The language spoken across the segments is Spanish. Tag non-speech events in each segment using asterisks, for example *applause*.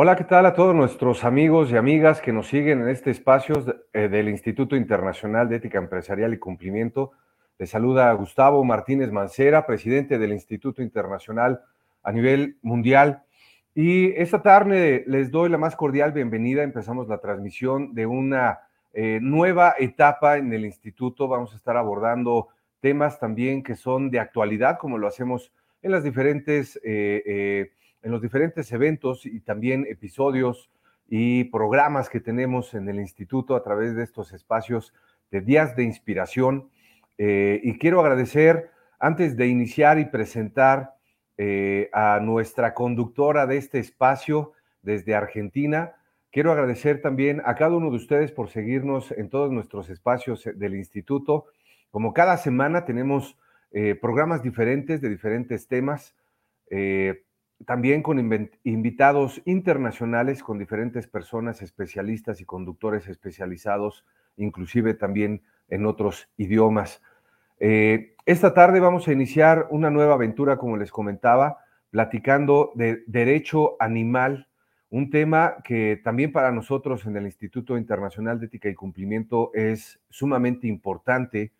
Hola, ¿qué tal a todos nuestros amigos y amigas que nos siguen en este espacio eh, del Instituto Internacional de Ética Empresarial y Cumplimiento? Les saluda Gustavo Martínez Mancera, presidente del Instituto Internacional a nivel mundial. Y esta tarde les doy la más cordial bienvenida. Empezamos la transmisión de una eh, nueva etapa en el instituto. Vamos a estar abordando temas también que son de actualidad, como lo hacemos en las diferentes eh, en los diferentes eventos y también episodios y programas que tenemos en el instituto a través de estos espacios de días de inspiración. Eh, y quiero agradecer, antes de iniciar y presentar eh, a nuestra conductora de este espacio desde Argentina, quiero agradecer también a cada uno de ustedes por seguirnos en todos nuestros espacios del instituto. Como cada semana tenemos eh, programas diferentes de diferentes temas también con invitados internacionales, con diferentes personas especialistas y conductores especializados, inclusive también en otros idiomas. Eh, esta tarde vamos a iniciar una nueva aventura, como les comentaba, platicando de derecho animal, un tema que también para nosotros en el Instituto Internacional de Ética y Cumplimiento es sumamente importante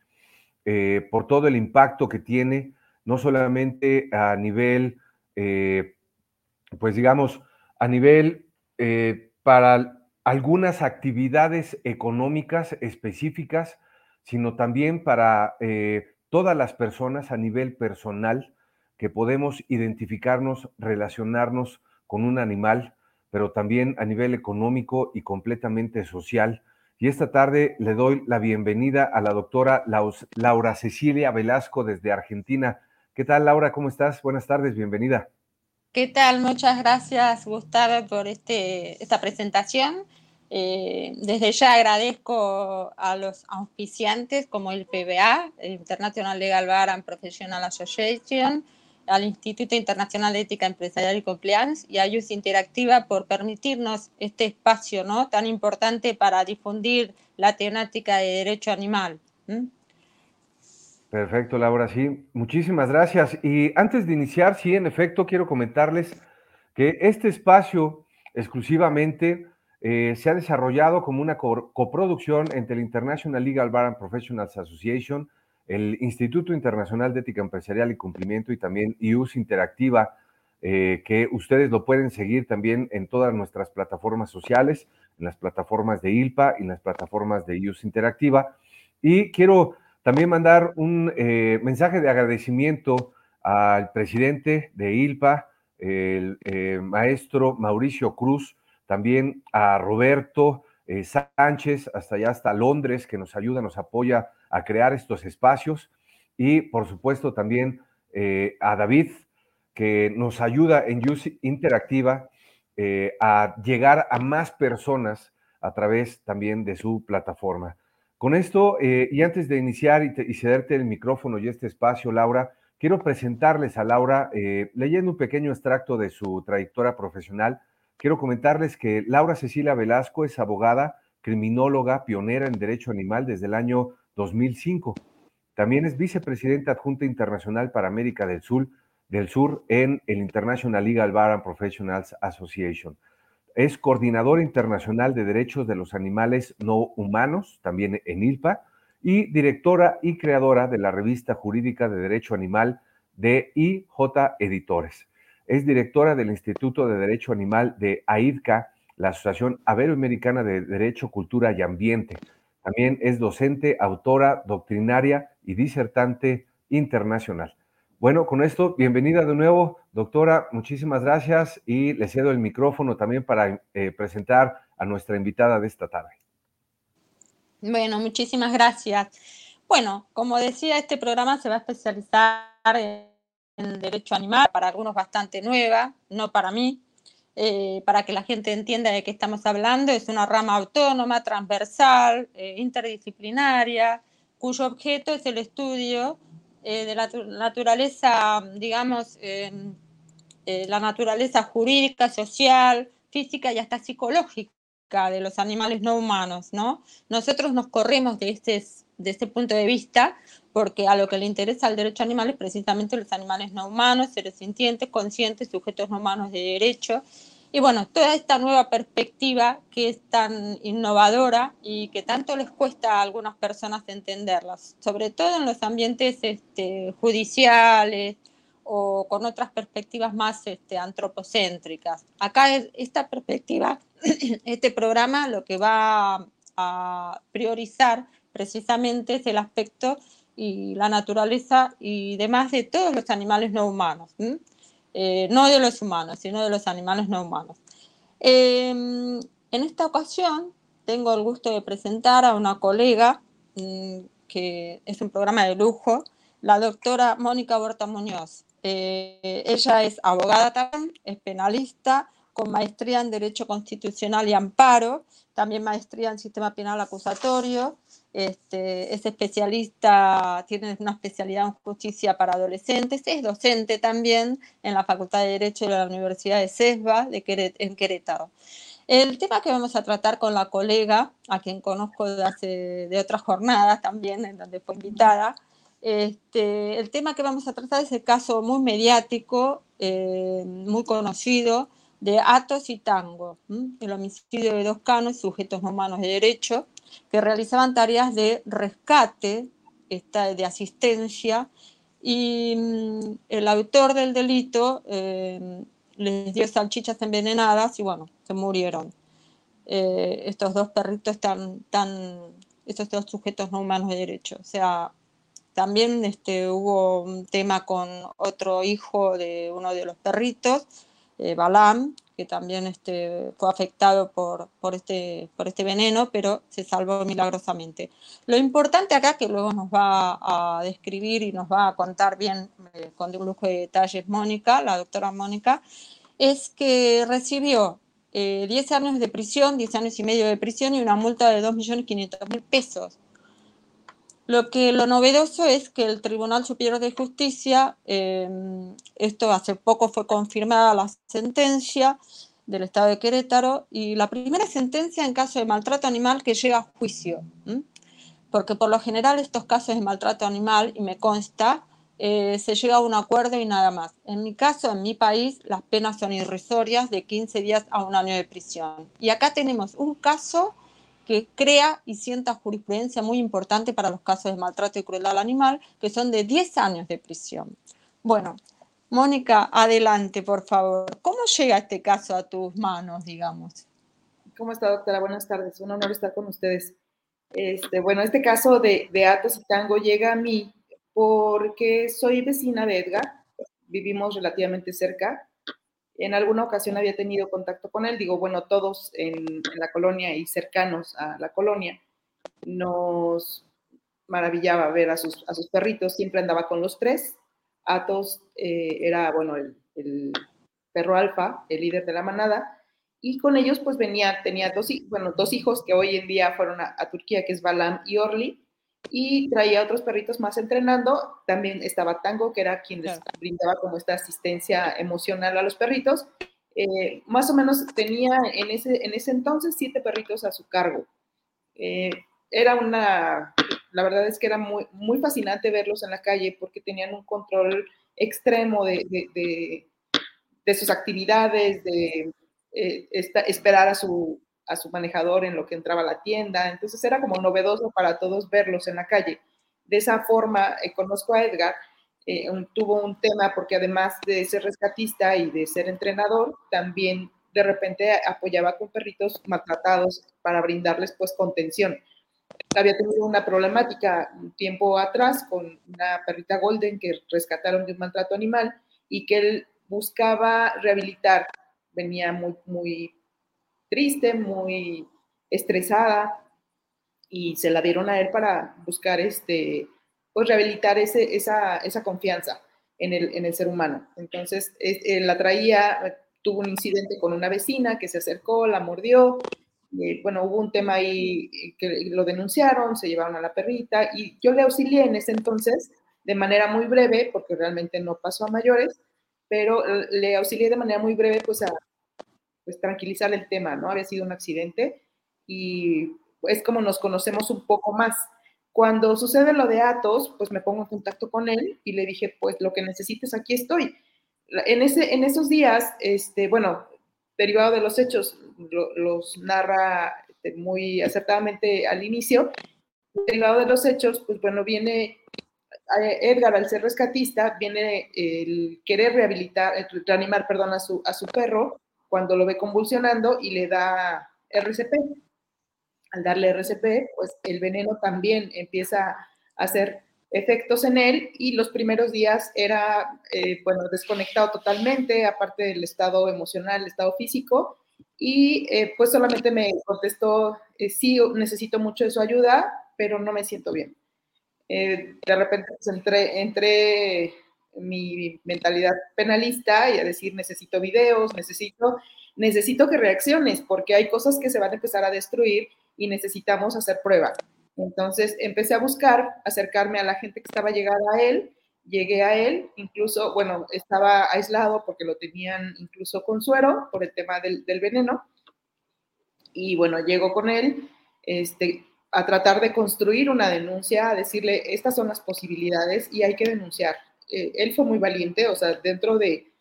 eh, por todo el impacto que tiene, no solamente a nivel eh, pues digamos, a nivel eh, para algunas actividades económicas específicas, sino también para eh, todas las personas a nivel personal que podemos identificarnos, relacionarnos con un animal, pero también a nivel económico y completamente social. Y esta tarde le doy la bienvenida a la doctora Laura Cecilia Velasco desde Argentina. ¿Qué tal, Laura? ¿Cómo estás? Buenas tardes, bienvenida. ¿Qué tal? Muchas gracias, Gustavo, por este, esta presentación. Eh, desde ya agradezco a los auspiciantes como el PBA, el International Legal Bar and Professional Association, al Instituto Internacional de Ética Empresarial y Compliance y a IUS Interactiva por permitirnos este espacio ¿no? tan importante para difundir la temática de derecho animal. Perfecto, Laura, sí. Muchísimas gracias. Y antes de iniciar, sí, en efecto, quiero comentarles que este espacio exclusivamente eh, se ha desarrollado como una coproducción entre el International Legal Bar and Professionals Association, el Instituto Internacional de Ética Empresarial y Cumplimiento y también IUS Interactiva, eh, que ustedes lo pueden seguir también en todas nuestras plataformas sociales, en las plataformas de ILPA y en las plataformas de IUS Interactiva. Y quiero también mandar un eh, mensaje de agradecimiento al presidente de ILPA, el eh, maestro Mauricio Cruz, también a Roberto eh, Sánchez, hasta allá, hasta Londres, que nos ayuda, nos apoya a crear estos espacios, y por supuesto también a David, que nos ayuda en Use Interactiva a llegar a más personas a través también de su plataforma. Con esto, eh, y antes de iniciar y, cederte el micrófono y este espacio, Laura, quiero presentarles a Laura, eh, leyendo un pequeño extracto de su trayectoria profesional. Quiero comentarles que Laura Cecilia Velasco es abogada, criminóloga, pionera en derecho animal desde el año 2005. También es vicepresidenta adjunta internacional para América del Sur, del Sur en el International Legal Bar and Professionals Association. Es coordinador internacional de derechos de los animales no humanos, también en ILPA, y directora y creadora de la revista jurídica de Derecho Animal de IJ Editores. Es directora del Instituto de Derecho Animal de AIDCA, la Asociación Aberoamericana de Derecho, Cultura y Ambiente. También es docente, autora, doctrinaria y disertante internacional. Bueno, con esto, bienvenida de nuevo, doctora, muchísimas gracias y le cedo el micrófono también para eh, presentar a nuestra invitada de esta tarde. Bueno, muchísimas gracias. Bueno, como decía, este programa se va a especializar en derecho animal, para algunos bastante nueva, no para mí, eh, para que la gente entienda de qué estamos hablando. Es una rama autónoma, transversal, eh, interdisciplinaria, cuyo objeto es el estudio eh, de la naturaleza, digamos, em, eh, la naturaleza jurídica, social, física y hasta psicológica de los animales no humanos, ¿no? Nosotros nos corremos de este, de este punto de vista porque a lo que le interesa al derecho animal es precisamente los animales no humanos, seres sintientes, conscientes, sujetos no humanos de derecho. Y bueno, toda esta nueva perspectiva que es tan innovadora y que tanto les cuesta a algunas personas entenderlas, sobre todo en los ambientes este, judiciales o con otras perspectivas más este, antropocéntricas. Acá esta perspectiva, *clears throat* este programa lo que va a priorizar precisamente es el aspecto y la naturaleza y demás de todos los animales no humanos. Eh, no de los humanos, sino de los animales no humanos. Em, en esta ocasión tengo el gusto de presentar a una colega mm, que es un programa de lujo, la doctora Mónica Borta Muñoz. Eh, ella es abogada también, es penalista, con maestría en Derecho Constitucional y Amparo, también maestría en Sistema Penal Acusatorio, este, es especialista, tiene una especialidad en justicia para adolescentes, es docente también en la Facultad de Derecho de la Universidad de CESBA de en Querétaro. El tema que vamos a tratar con la colega, a quien conozco de, otras jornadas también, en donde fue invitada, este, el tema que vamos a tratar es el caso muy mediático, eh, muy conocido, de Atos y Tango, el homicidio de dos canos, sujetos humanos de derecho, que realizaban tareas de rescate, de asistencia, y mm, el autor del delito eh, les dio salchichas envenenadas y bueno, se murieron. Eh, estos dos perritos tan, tan, estos dos sujetos no humanos de derecho. O sea, también este, hubo un tema con otro hijo de uno de los perritos, eh, Balam, que también este, fue afectado por, por, este, por este veneno, pero se salvó milagrosamente. Lo importante acá, que luego nos va a describir y nos va a contar bien eh, con un lujo de detalles Mónica, la doctora Mónica, es que recibió 10 eh, años de prisión, 10 años y medio de prisión y una multa de 2.500.000 pesos. Lo que lo novedoso es que el Tribunal Superior de Justicia, em, esto hace poco fue confirmada la sentencia del Estado de Querétaro y la primera sentencia en caso de maltrato animal que llega a juicio, porque por lo general estos casos de maltrato animal, y me consta, eh, se llega a un acuerdo y nada más. En mi caso, en mi país, las penas son irrisorias de 15 días a un año de prisión. Y acá tenemos un caso que crea y sienta jurisprudencia muy importante para los casos de maltrato y crueldad al animal, que son de 10 años de prisión. Bueno, Mónica, adelante, por favor. ¿Cómo llega este caso a tus manos, digamos? ¿Cómo está, doctora? Buenas tardes. Un honor estar con ustedes. Este, bueno, este caso de, de Atos y Tango llega a mí porque soy vecina de Edgar, vivimos relativamente cerca en alguna ocasión había tenido contacto con él, digo, bueno, todos en, la colonia y cercanos a la colonia, nos maravillaba ver a sus, perritos, siempre andaba con los tres. Atos eh, era, bueno, el, perro alfa, el líder de la manada, y con ellos pues venía, tenía dos, bueno, dos hijos que hoy en día fueron a, Turquía, que es Balam y Orly, y traía otros perritos más entrenando. También estaba Tango, que era quien les brindaba como esta asistencia emocional a los perritos. Eh, más o menos tenía en ese, en ese entonces siete perritos a su cargo. Eh, era una, la verdad es que era muy, muy fascinante verlos en la calle porque tenían un control extremo de, de, de, sus actividades, de eh, esperar a su, a su manejador en lo que entraba a la tienda. Entonces era como novedoso para todos verlos en la calle. De esa forma, eh, conozco a Edgar, eh, tuvo un tema porque además de ser rescatista y de ser entrenador, también de repente apoyaba con perritos maltratados para brindarles pues contención. Había tenido una problemática un tiempo atrás con una perrita golden que rescataron de un maltrato animal y que él buscaba rehabilitar. Venía muy, muy triste, muy estresada y se la dieron a él para buscar este, pues rehabilitar ese, esa, esa, confianza en el, en el, ser humano. Entonces, él la traía, tuvo un incidente con una vecina que se acercó, la mordió, y, bueno, hubo un tema ahí que lo denunciaron, se llevaron a la perrita y yo le auxilié en ese entonces de manera muy breve, porque realmente no pasó a mayores, pero le auxilié de manera muy breve pues a, pues tranquilizar el tema, ¿no? Había sido un accidente y es como nos conocemos un poco más. Cuando sucede lo de Atos, pues me pongo en contacto con él y le dije, pues lo que necesites, aquí estoy. En, ese, en esos días, este, bueno, derivado de los hechos, los narra este, muy acertadamente al inicio, derivado de los hechos, pues bueno, viene Edgar, al ser rescatista, viene el querer rehabilitar, reanimar, perdón, a su, a su perro cuando lo ve convulsionando y le da RCP. Al darle RCP, pues el veneno también empieza a hacer efectos en él y los primeros días era, eh, bueno, desconectado totalmente, aparte del estado emocional, el estado físico, y eh, pues solamente me contestó, eh, sí, necesito mucho de su ayuda, pero no me siento bien. de repente pues, entré, entré mi mentalidad penalista y a decir, necesito videos, necesito, necesito que reacciones, porque hay cosas que se van a empezar a destruir y necesitamos hacer pruebas. Entonces empecé a buscar, acercarme a la gente que estaba llegada a él, llegué a él, incluso, bueno, estaba aislado porque lo tenían incluso con suero por el tema del, veneno, y bueno, llego con él este, a tratar de construir una denuncia, a decirle, estas son las posibilidades y hay que denunciar. Eh, él fue muy valiente, o sea, dentro de,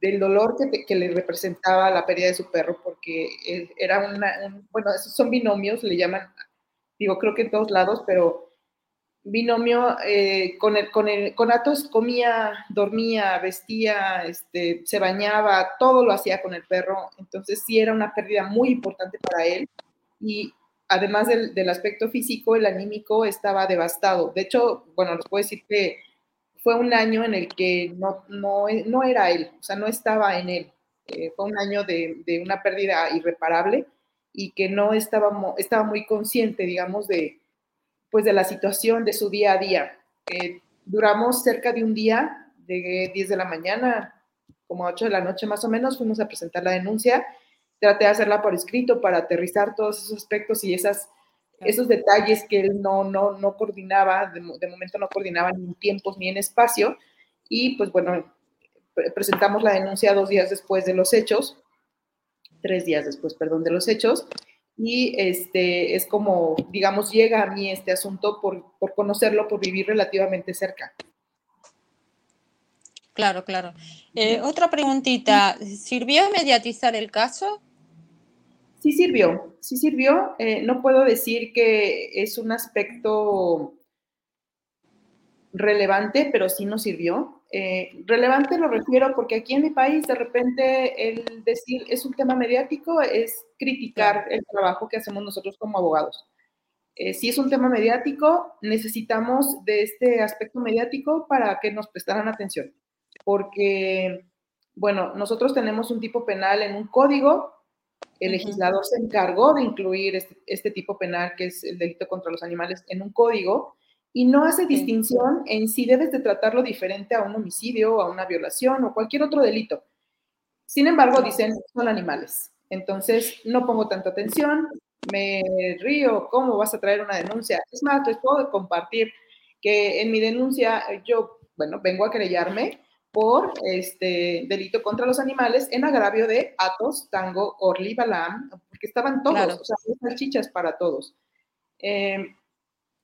del dolor que, que, le representaba la pérdida de su perro, porque era una, bueno, esos son binomios, le llaman digo, creo que en todos lados, pero binomio eh, con, el, con, el, con Atos comía, dormía, vestía, este, se bañaba, todo lo hacía con el perro, entonces sí era una pérdida muy importante para él y además del, del aspecto físico, el anímico estaba devastado. De hecho, bueno, les puedo decir que fue un año en el que no, no, no era él, o sea, no estaba en él. Eh, fue un año de, de una pérdida irreparable y que no estaba, estaba muy consciente, digamos, de, pues de la situación de su día a día. Eh, duramos cerca de un día, de 10 de la mañana, como 8 de la noche más o menos, fuimos a presentar la denuncia. Traté de hacerla por escrito para aterrizar todos esos aspectos y esas, esos detalles que él no, no, no coordinaba, de, de momento no coordinaba ni en tiempos ni en espacio. Y pues bueno, presentamos la denuncia dos días después de los hechos tres días después, perdón, de los hechos. Y este, es como, digamos, llega a mí este asunto por, por conocerlo, por vivir relativamente cerca. Claro, claro. Eh, otra preguntita, ¿sirvió mediatizar el caso? Sí sirvió, sí sirvió. Eh, no puedo decir que es un aspecto relevante, pero sí nos sirvió. Eh, relevante lo refiero porque aquí en mi país de repente el decir es un tema mediático es criticar el trabajo que hacemos nosotros como abogados. Eh, si es un tema mediático, necesitamos de este aspecto mediático para que nos prestaran atención. Porque, bueno, nosotros tenemos un tipo penal en un código, el legislador se encargó de incluir este, este tipo penal, que es el delito contra los animales, en un código, y no hace distinción en si debes de tratarlo diferente a un homicidio, a una violación o cualquier otro delito. Sin embargo, dicen, son animales. Entonces, no pongo tanta atención, me río, ¿cómo vas a traer una denuncia? Es más, les puedo compartir que en mi denuncia yo, bueno, vengo a querellarme por este delito contra los animales en agravio de Atos, Tango, Orly, Balam, porque estaban todos, o sea, salchichas para todos. Eh,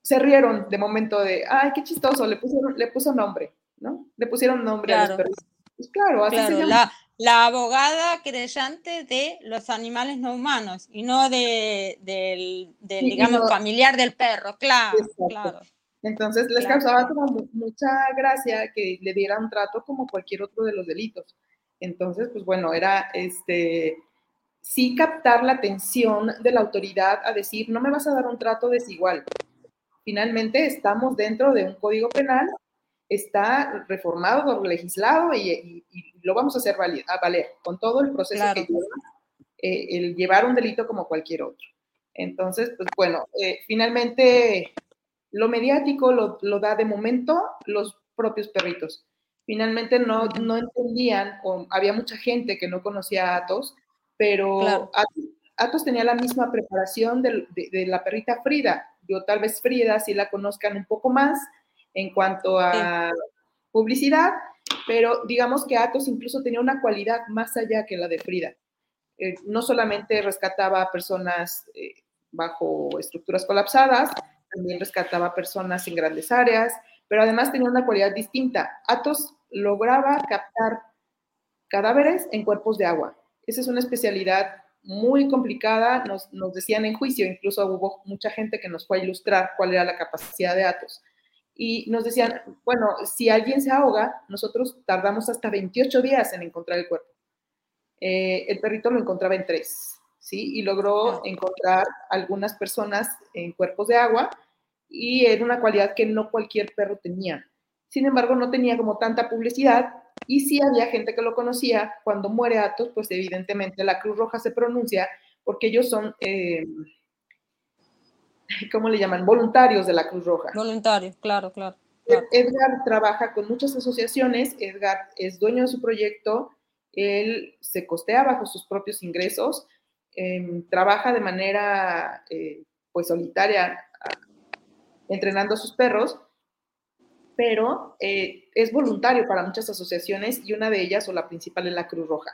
se rieron de momento de, ay, qué chistoso, le pusieron, le puso nombre, ¿no? Le pusieron nombre a los perros. Pues claro, así se llama. La, abogada creyente de los animales no humanos y no de, del, digamos, familiar del perro, claro, claro. Entonces les causaba como mucha gracia que le diera un trato como cualquier otro de los delitos. Entonces, pues bueno, era este sí captar la atención de la autoridad a decir, no me vas a dar un trato desigual, finalmente estamos dentro de un código penal, está reformado, legislado y, lo vamos a hacer valer, a valer con todo el proceso que lleva eh, el llevar un delito como cualquier otro. Entonces, pues bueno, eh, finalmente lo mediático lo, da de momento los propios perritos. Finalmente no, no entendían, o había mucha gente que no conocía a Atos, pero Atos, tenía la misma preparación de, de la perrita Frida yo tal vez Frida sí la conozcan un poco más en cuanto a publicidad, pero digamos que Atos incluso tenía una cualidad más allá que la de Frida. Eh, no solamente rescataba a personas eh, bajo estructuras colapsadas, también rescataba personas en grandes áreas, pero además tenía una cualidad distinta. Atos lograba captar cadáveres en cuerpos de agua. Esa es una especialidad muy complicada, nos, nos, decían en juicio, incluso hubo mucha gente que nos fue a ilustrar cuál era la capacidad de Atos. Y nos decían, bueno, si alguien se ahoga, nosotros tardamos hasta 28 días en encontrar el cuerpo. Eh, el perrito lo encontraba en tres, ¿sí? Y logró encontrar algunas personas en cuerpos de agua y era una cualidad que no cualquier perro tenía. Sin embargo, no tenía como tanta publicidad y sí había gente que lo conocía. Cuando muere Atos, pues evidentemente la Cruz Roja se pronuncia porque ellos son, eh, ¿cómo le llaman? Voluntarios de la Cruz Roja. Voluntarios, claro, claro, Edgar trabaja con muchas asociaciones, Edgar es dueño de su proyecto, él se costea bajo sus propios ingresos, em, trabaja de manera eh, pues solitaria entrenando a sus perros pero eh, es voluntario para muchas asociaciones y una de ellas, o la principal, es la Cruz Roja.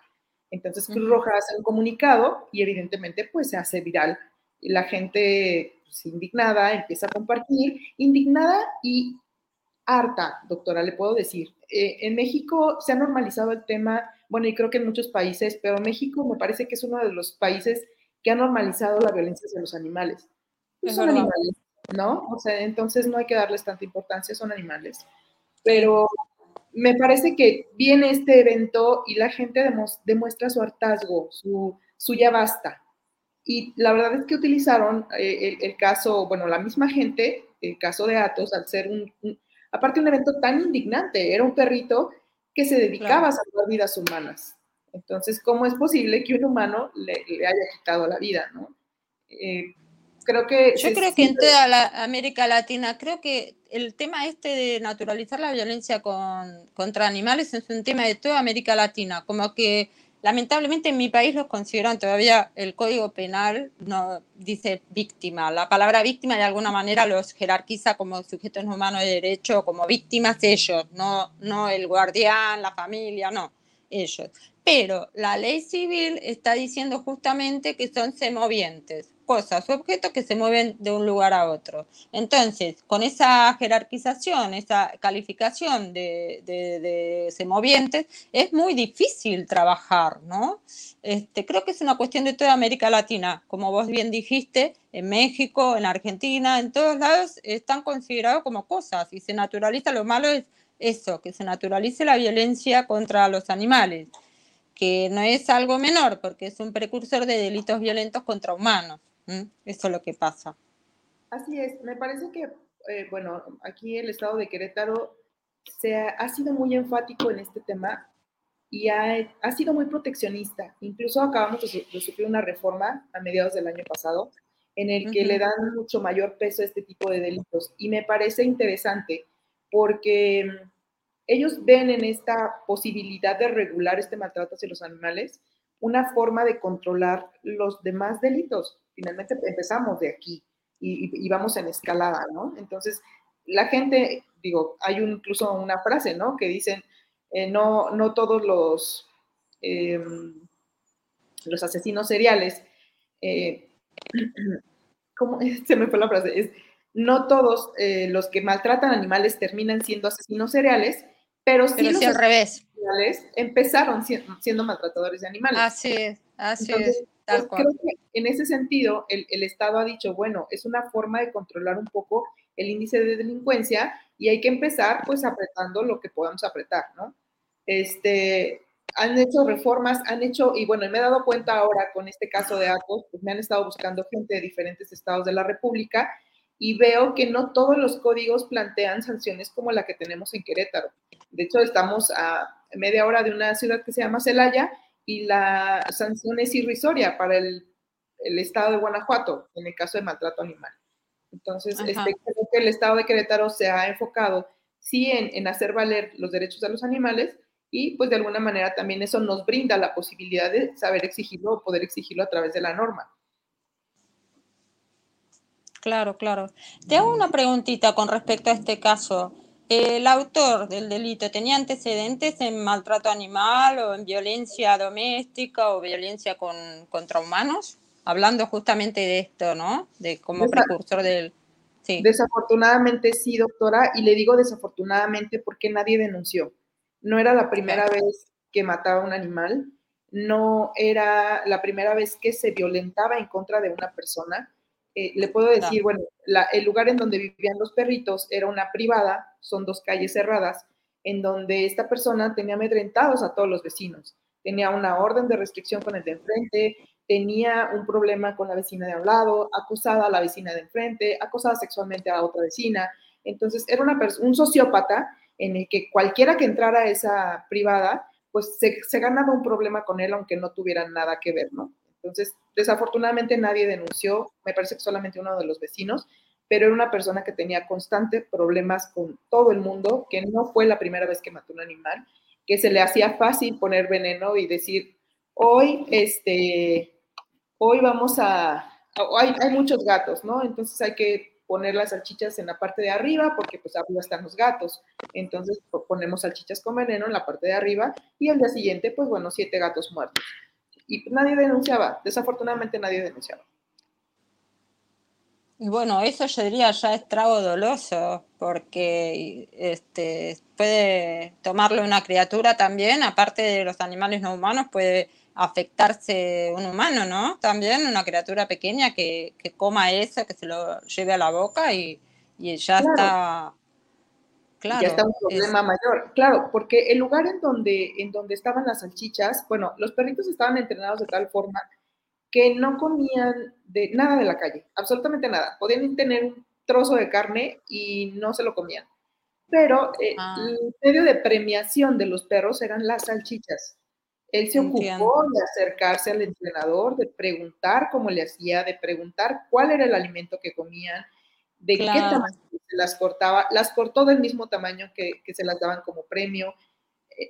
Entonces, Cruz Roja hace un comunicado y evidentemente pues se hace viral. Y la gente pues, indignada empieza a compartir, indignada y harta, doctora, le puedo decir. Eh, en México se ha normalizado el tema, bueno, y creo que en muchos países, pero México me parece que es uno de los países que ha normalizado la violencia hacia los animales. son animales, ¿no? O sea, entonces no hay que darles tanta importancia, son animales. Pero me parece que viene este evento y la gente demuestra su hartazgo, su, su, ya basta. Y la verdad es que utilizaron eh, el, caso, bueno, la misma gente, el caso de Atos, al ser un, aparte un evento tan indignante, era un perrito que se dedicaba a salvar vidas humanas. Entonces, ¿cómo es posible que un humano le, haya quitado la vida, no? Eh, creo que... Yo creo que en toda la América Latina, creo que el tema este de naturalizar la violencia con, contra animales es un tema de toda América Latina, como que lamentablemente en mi país los consideran todavía el código penal no dice víctima. La palabra víctima de alguna manera los jerarquiza como sujetos humanos de derecho, como víctimas ellos, no, no el guardián, la familia, no, ellos. Pero la ley civil está diciendo justamente que son semovientes cosas o objetos que se mueven de un lugar a otro. Entonces, con esa jerarquización, esa calificación de, de, semovientes, es muy difícil trabajar, ¿no? Este, creo que es una cuestión de toda América Latina. Como vos bien dijiste, en México, en Argentina, en todos lados están considerados como cosas y se naturaliza. Lo malo es eso, que se naturalice la violencia contra los animales, que no es algo menor porque es un precursor de delitos violentos contra humanos. Eso es lo que pasa. Así es, me parece que, eh, bueno, aquí el estado de Querétaro se ha, sido muy enfático en este tema y ha, ha sido muy proteccionista. Incluso acabamos de, sufrir una reforma a mediados del año pasado en el que le dan mucho mayor peso a este tipo de delitos. Y me parece interesante porque mm, ellos ven en esta posibilidad de regular este maltrato hacia los animales una forma de controlar los demás delitos finalmente empezamos de aquí y, vamos en escalada, ¿no? Entonces, la gente, digo, hay incluso una frase, ¿no? Que dicen, eh, no, no todos los, em, los asesinos seriales, eh, *clears throat* ¿cómo *laughs* se me fue la frase? Es, no todos eh, los que maltratan animales terminan siendo asesinos seriales, pero sí, los al revés. empezaron siendo, maltratadores de animales. Así es, así es. Pues, creo que en ese sentido el, el, Estado ha dicho, bueno, es una forma de controlar un poco el índice de delincuencia y hay que empezar pues apretando lo que podamos apretar, ¿no? Este, han hecho reformas, han hecho, y bueno, me he dado cuenta ahora con este caso de Atos, pues me han estado buscando gente de diferentes estados de la República y veo que no todos los códigos plantean sanciones como la que tenemos en Querétaro. De hecho, estamos a media hora de una ciudad que se llama Celaya y la sanción es irrisoria para el, el, estado de Guanajuato en el caso de maltrato animal. Entonces, este, creo que el estado de Querétaro se ha enfocado sí en, en, hacer valer los derechos de los animales y pues de alguna manera también eso nos brinda la posibilidad de saber exigirlo o poder exigirlo a través de la norma. Claro, claro. Te hago una preguntita con respecto a este caso el autor del delito tenía antecedentes en maltrato animal o en violencia doméstica o violencia con, contra humanos, hablando justamente de esto, ¿no? De como precursor del... Sí. Desafortunadamente sí, doctora, y le digo desafortunadamente porque nadie denunció. No era la primera vez que mataba a un animal. no era la primera vez que se violentaba en contra de una persona. Eh, le puedo decir, bueno, el lugar en donde vivían los perritos era una privada, son dos calles cerradas, en donde esta persona tenía amedrentados a todos los vecinos. Tenía una orden de restricción con el de enfrente, tenía un problema con la vecina de al lado, acusada a la vecina de enfrente, acosada sexualmente a otra vecina. Entonces, era una un sociópata en el que cualquiera que entrara a esa privada, pues se, ganaba un problema con él, aunque no tuvieran nada que ver, ¿no? Entonces, desafortunadamente nadie denunció, me parece que solamente uno de los vecinos, pero era una persona que tenía constantes problemas con todo el mundo, que no fue la primera vez que mató un animal, que se le hacía fácil poner veneno y decir, hoy, este, hoy vamos a, hay, muchos gatos, ¿no? Entonces hay que poner las salchichas en la parte de arriba, porque pues arriba están los gatos. Entonces ponemos salchichas con veneno en la parte de arriba y al día siguiente, pues bueno, siete gatos muertos. Y nadie denunciaba, desafortunadamente nadie denunciaba. Y bueno, eso yo diría ya es trago doloso, porque este, puede tomarlo una criatura también, aparte de los animales no humanos, puede afectarse un humano, ¿no? También una criatura pequeña que, coma eso, que se lo lleve a la boca y, ya está. Claro, ya está un problema mayor. Claro, porque el lugar en donde, en donde estaban las salchichas, bueno, los perritos estaban entrenados de tal forma que no comían de nada de la calle, absolutamente nada. Podían tener un trozo de carne y no se lo comían. Pero eh, ah. el medio de premiación de los perros eran las salchichas. Él se ocupó de acercarse al entrenador, de preguntar cómo le hacía, de preguntar cuál era el alimento que comían, de qué tamaño se las cortaba. Las cortó del mismo tamaño que, se las daban como premio.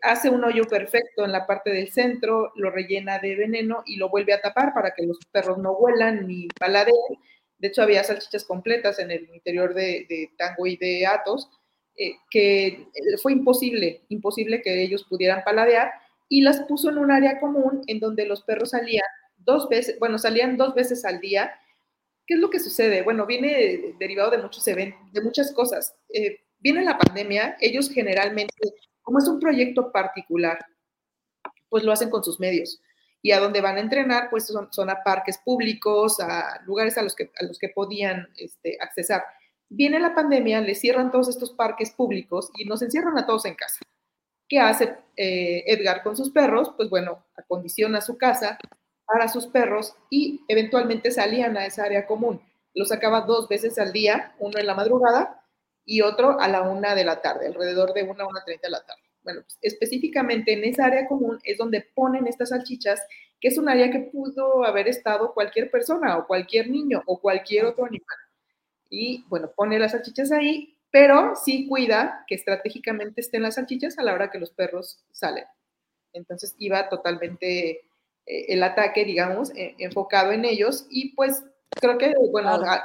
Hace un hoyo perfecto en la parte del centro, lo rellena de veneno y lo vuelve a tapar para que los perros no vuelan ni paladeen. De hecho, había salchichas completas en el interior de, Tango y de Atos, eh, que eh, fue imposible, imposible que ellos pudieran paladear y las puso en un área común en donde los perros salían dos veces, bueno, salían dos veces al día. ¿Qué es lo que sucede? Bueno, viene derivado de muchos eventos, de muchas cosas. Eh, viene la pandemia, ellos generalmente, como es un proyecto particular, pues lo hacen con sus medios. Y a donde van a entrenar, pues son, a parques públicos, a lugares a los que, a los que podían este, accesar. Viene la pandemia, les cierran todos estos parques públicos y nos encierran a todos en casa. ¿Qué hace eh, Edgar con sus perros? Pues bueno, acondiciona su casa para sus perros y eventualmente salían a esa área común. Los sacaba dos veces al día, uno en la madrugada y otro a la una de la tarde, alrededor de una una treinta de la tarde. Bueno, pues, específicamente en esa área común es donde ponen estas salchichas, que es un área que pudo haber estado cualquier persona o cualquier niño o cualquier otro animal. Y bueno, pone las salchichas ahí pero sí cuida que estratégicamente estén las salchichas a la hora que los perros salen. Entonces iba totalmente eh, el ataque, digamos, e, enfocado en ellos y pues creo que, bueno, a,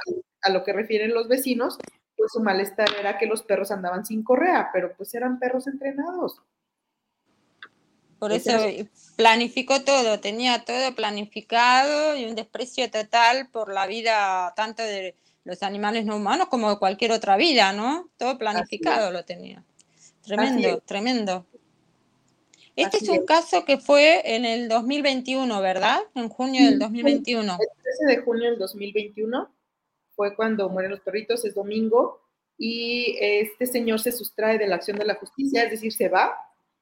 lo que refieren los vecinos, pues su malestar era que los perros andaban sin correa, pero pues eran perros entrenados. Por eso planificó todo, tenía todo planificado y un desprecio total por la vida tanto de los animales no humanos como cualquier otra vida, ¿no? Todo planificado lo tenía. Tremendo, tremendo. Este es un caso que fue en el 2021, ¿verdad? En junio del 2021. El 13 de junio del 2021 fue cuando mueren los perritos, es domingo, y este señor se sustrae de la acción de la justicia, es decir, se va.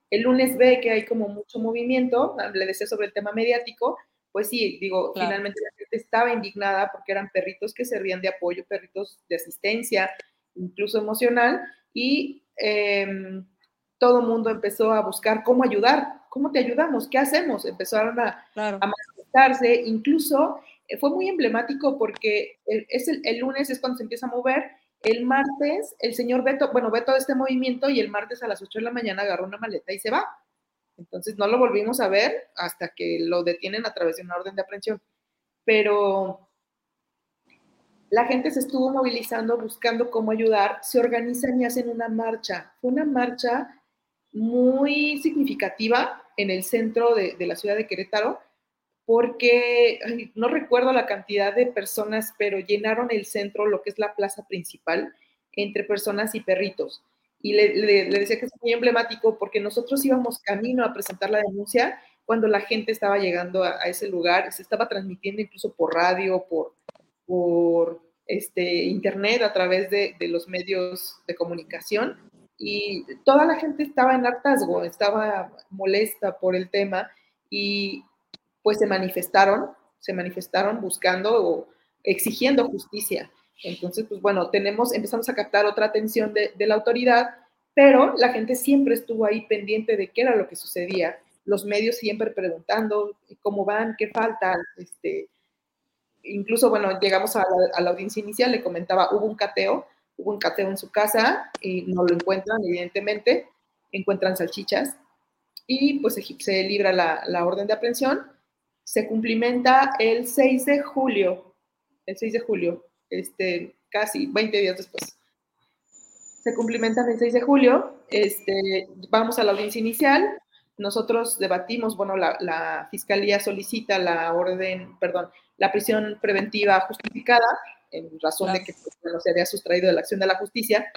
El lunes ve que hay como mucho movimiento, le decía sobre el tema mediático, pues sí, digo, finalmente la gente estaba indignada porque eran perritos que servían de apoyo, perritos de asistencia, incluso emocional, y em, todo el mundo empezó a buscar cómo ayudar, cómo te ayudamos, qué hacemos, empezaron a, manifestarse, incluso eh, fue muy emblemático porque el, es el, lunes es cuando se empieza a mover, el martes el señor Beto, bueno, ve todo este movimiento y el martes a las 8 de la mañana agarró una maleta y se va. Entonces no lo volvimos a ver hasta que lo detienen a través de una orden de aprehensión. Pero la gente se estuvo movilizando, buscando cómo ayudar, se organizan y hacen una marcha. Fue una marcha muy significativa en el centro de, la ciudad de Querétaro, porque no recuerdo la cantidad de personas, pero llenaron el centro, lo que es la plaza principal, entre personas y perritos. Y le, decía que es muy emblemático porque nosotros íbamos camino a presentar la denuncia cuando la gente estaba llegando a, ese lugar, se estaba transmitiendo incluso por radio, por, por este, internet, a través de, de los medios de comunicación, y toda la gente estaba en hartazgo, estaba molesta por el tema y pues se manifestaron, se manifestaron buscando o exigiendo justicia. Entonces, pues bueno, tenemos, empezamos a captar otra atención de, la autoridad, pero la gente siempre estuvo ahí pendiente de qué era lo que sucedía. Los medios siempre preguntando cómo van, qué falta. Este, incluso, bueno, llegamos a la, audiencia inicial, le comentaba, hubo un cateo, hubo un cateo en su casa y no lo encuentran, evidentemente, encuentran salchichas y pues se, libra la, orden de aprehensión. Se cumplimenta el 6 de julio, el 6 de julio, este, casi 20 días después. Se cumplimenta el 6 de julio, este, vamos a la audiencia inicial, nosotros debatimos, bueno, la, la fiscalía solicita la orden, perdón, la prisión preventiva justificada, en razón de que pues, se había sustraído de la acción de la justicia,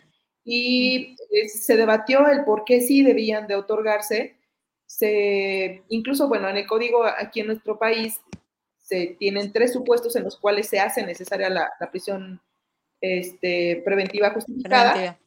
y eh, se debatió el por qué sí debían de otorgarse. Se, incluso, bueno, en el código aquí en nuestro país se tienen tres supuestos en los cuales se hace necesaria la, la prisión este, preventiva justificada.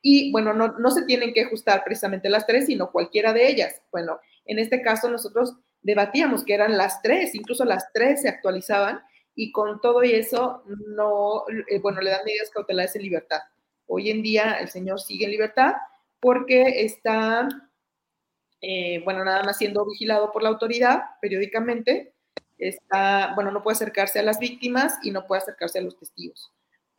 Y bueno, no, no se tienen que ajustar precisamente las tres, sino cualquiera de ellas. Bueno, en este caso nosotros debatíamos que eran las tres, incluso las tres se actualizaban y con todo y eso, no, eh, bueno, le dan medidas cautelares en libertad. Hoy en día el señor sigue en libertad porque está, eh, bueno, nada más siendo vigilado por la autoridad periódicamente. Está, bueno, no puede acercarse a las víctimas y no puede acercarse a los testigos.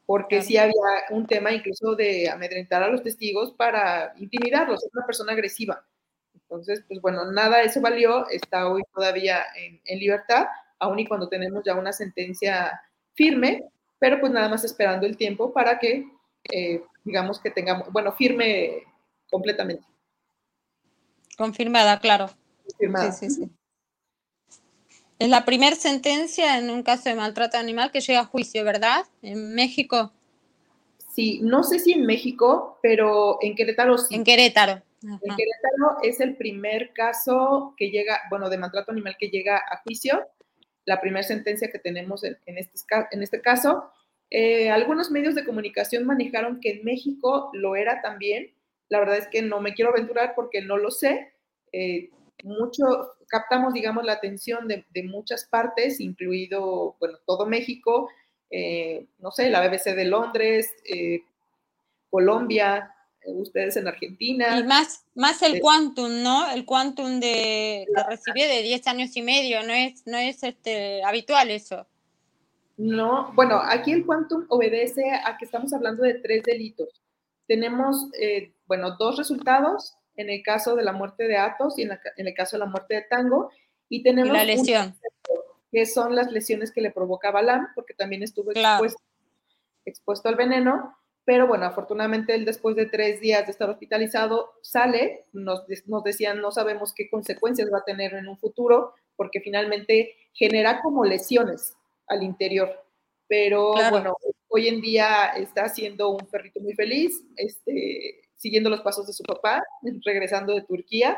Porque sí había un tema incluso de amedrentar a los testigos para intimidarlos, es una persona agresiva. Entonces, pues bueno, nada de eso valió, está hoy todavía en, en libertad, aun y cuando tenemos ya una sentencia firme, pero pues nada más esperando el tiempo para que, eh, digamos que tengamos, bueno, firme completamente. Confirmada, claro. Confirmada. Sí, sí, sí. Es la primera sentencia en un caso de maltrato animal que llega a juicio, ¿verdad? En México. Sí, no sé si en México, pero en Querétaro sí. En Querétaro. En Querétaro es el primer caso que llega, bueno, de maltrato animal que llega a juicio la primera sentencia que tenemos en, este, en este, caso. Eh, algunos medios de comunicación manejaron que en México lo era también. La verdad es que no me quiero aventurar porque no lo sé. Eh, mucho, captamos, digamos, la atención de, muchas partes, incluido, bueno, todo México, eh, no sé, la BBC de Londres, Colombia, ustedes en Argentina. Y más, más el quantum, ¿no? El quantum de, que recibió de 10 años y medio, no es, no es este, habitual eso. No, bueno, aquí el quantum obedece a que estamos hablando de tres delitos. Tenemos, eh, bueno, dos resultados en el caso de la muerte de Atos y en, el caso de la muerte de Tango. Y tenemos la lesión. que son las lesiones que le provoca Balam, porque también estuvo expuesto, expuesto al veneno pero bueno, afortunadamente él después de tres días de estar hospitalizado sale, nos, nos decían no sabemos qué consecuencias va a tener en un futuro, porque finalmente genera como lesiones al interior. Pero bueno, hoy en día está siendo un perrito muy feliz, este, siguiendo los pasos de su papá, regresando de Turquía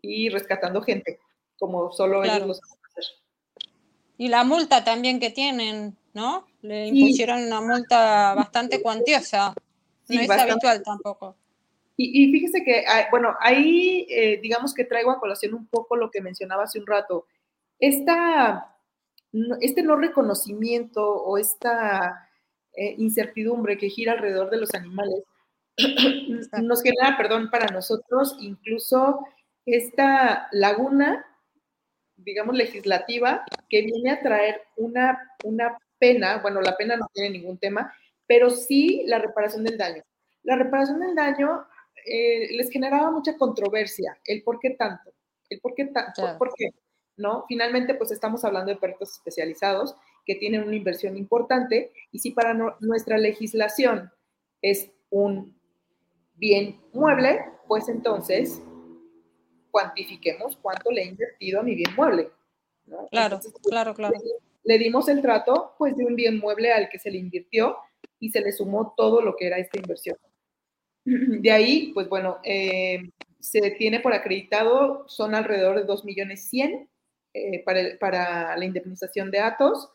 y rescatando gente, como solo ellos lo saben hacer. Y la multa también que tienen, ¿no? Le impusieron una multa bastante cuantiosa. No es habitual tampoco. Y, fíjese que, bueno, ahí eh, digamos que traigo a colación un poco lo que mencionaba hace un rato. Esta, este no reconocimiento o esta eh, incertidumbre que gira alrededor de los animales nos genera, perdón, para nosotros incluso esta laguna, digamos, legislativa que viene a traer una, una pena, bueno, la pena no tiene ningún tema, pero sí la reparación del daño. La reparación del daño eh, les generaba mucha controversia, el por qué tanto, el por qué tanto, por qué, ¿no? Finalmente, pues estamos hablando de perros especializados que tienen una inversión importante y si para nuestra legislación es un bien mueble, pues entonces cuantifiquemos cuánto le he invertido a mi bien mueble. Claro, claro, claro le dimos el trato pues de un bien mueble al que se le invirtió y se le sumó todo lo que era esta inversión. De ahí, pues bueno, eh, se tiene por acreditado son alrededor de 2 millones 100 eh, para, para, la indemnización de Atos,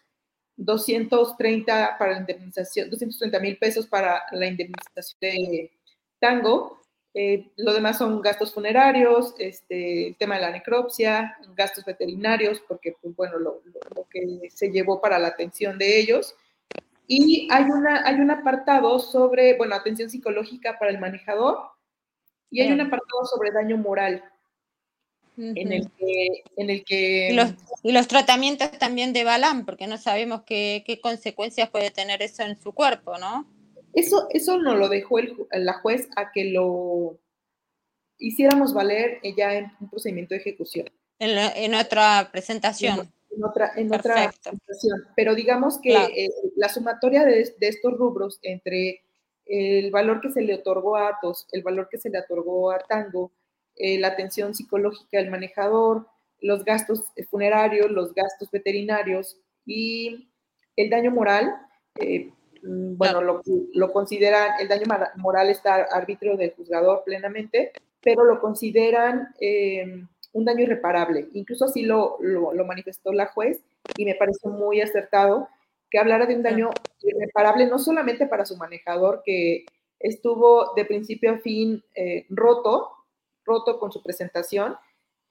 230 para la indemnización, 230 mil pesos para la indemnización de Tango. Eh, lo demás son gastos funerarios, este, el tema de la necropsia, gastos veterinarios, porque, pues, bueno, lo, lo, que se llevó para la atención de ellos. Y hay, una, hay un apartado sobre, bueno, atención psicológica para el manejador y hay un apartado sobre daño moral en el que... En el que y, los, y, los, tratamientos también de Balam, porque no sabemos qué, qué, consecuencias puede tener eso en su cuerpo, ¿no? Eso, eso nos lo dejó el, la juez a que lo hiciéramos valer ya en un procedimiento de ejecución. En, en otra presentación. En, otra, en otra presentación. Pero digamos que eh, la sumatoria de, de estos rubros entre el valor que se le otorgó a Atos, el valor que se le otorgó a Tango, eh, la atención psicológica del manejador, los gastos funerarios, los gastos veterinarios y el daño moral, eh, bueno, lo, lo consideran, el daño moral está arbitrio del juzgador plenamente, pero lo consideran em, un daño irreparable. Incluso así lo, lo, lo, manifestó la juez y me pareció muy acertado que hablara de un daño irreparable no solamente para su manejador, que estuvo de principio a fin eh, roto, roto con su presentación,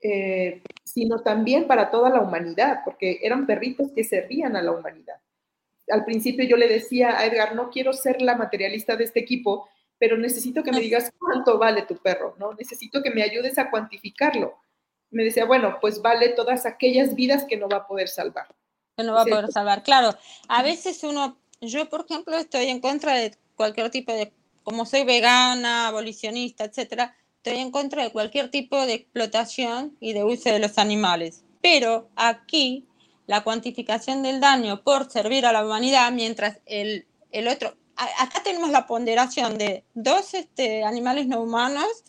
eh, sino también para toda la humanidad, porque eran perritos que servían a la humanidad. Al principio yo le decía a Edgar, no quiero ser la materialista de este equipo, pero necesito que me digas cuánto vale tu perro, ¿no? Necesito que me ayudes a cuantificarlo. Me decía, bueno, pues vale todas aquellas vidas que no va a poder salvar. Que no va a poder salvar, claro. A veces uno, yo por ejemplo estoy en contra de cualquier tipo de, como soy vegana, abolicionista, etcétera, estoy en contra de cualquier tipo de explotación y de uso de los animales. Pero aquí la cuantificación del daño por servir a la humanidad, mientras el, el otro, acá tenemos la ponderación de dos este, animales no humanos,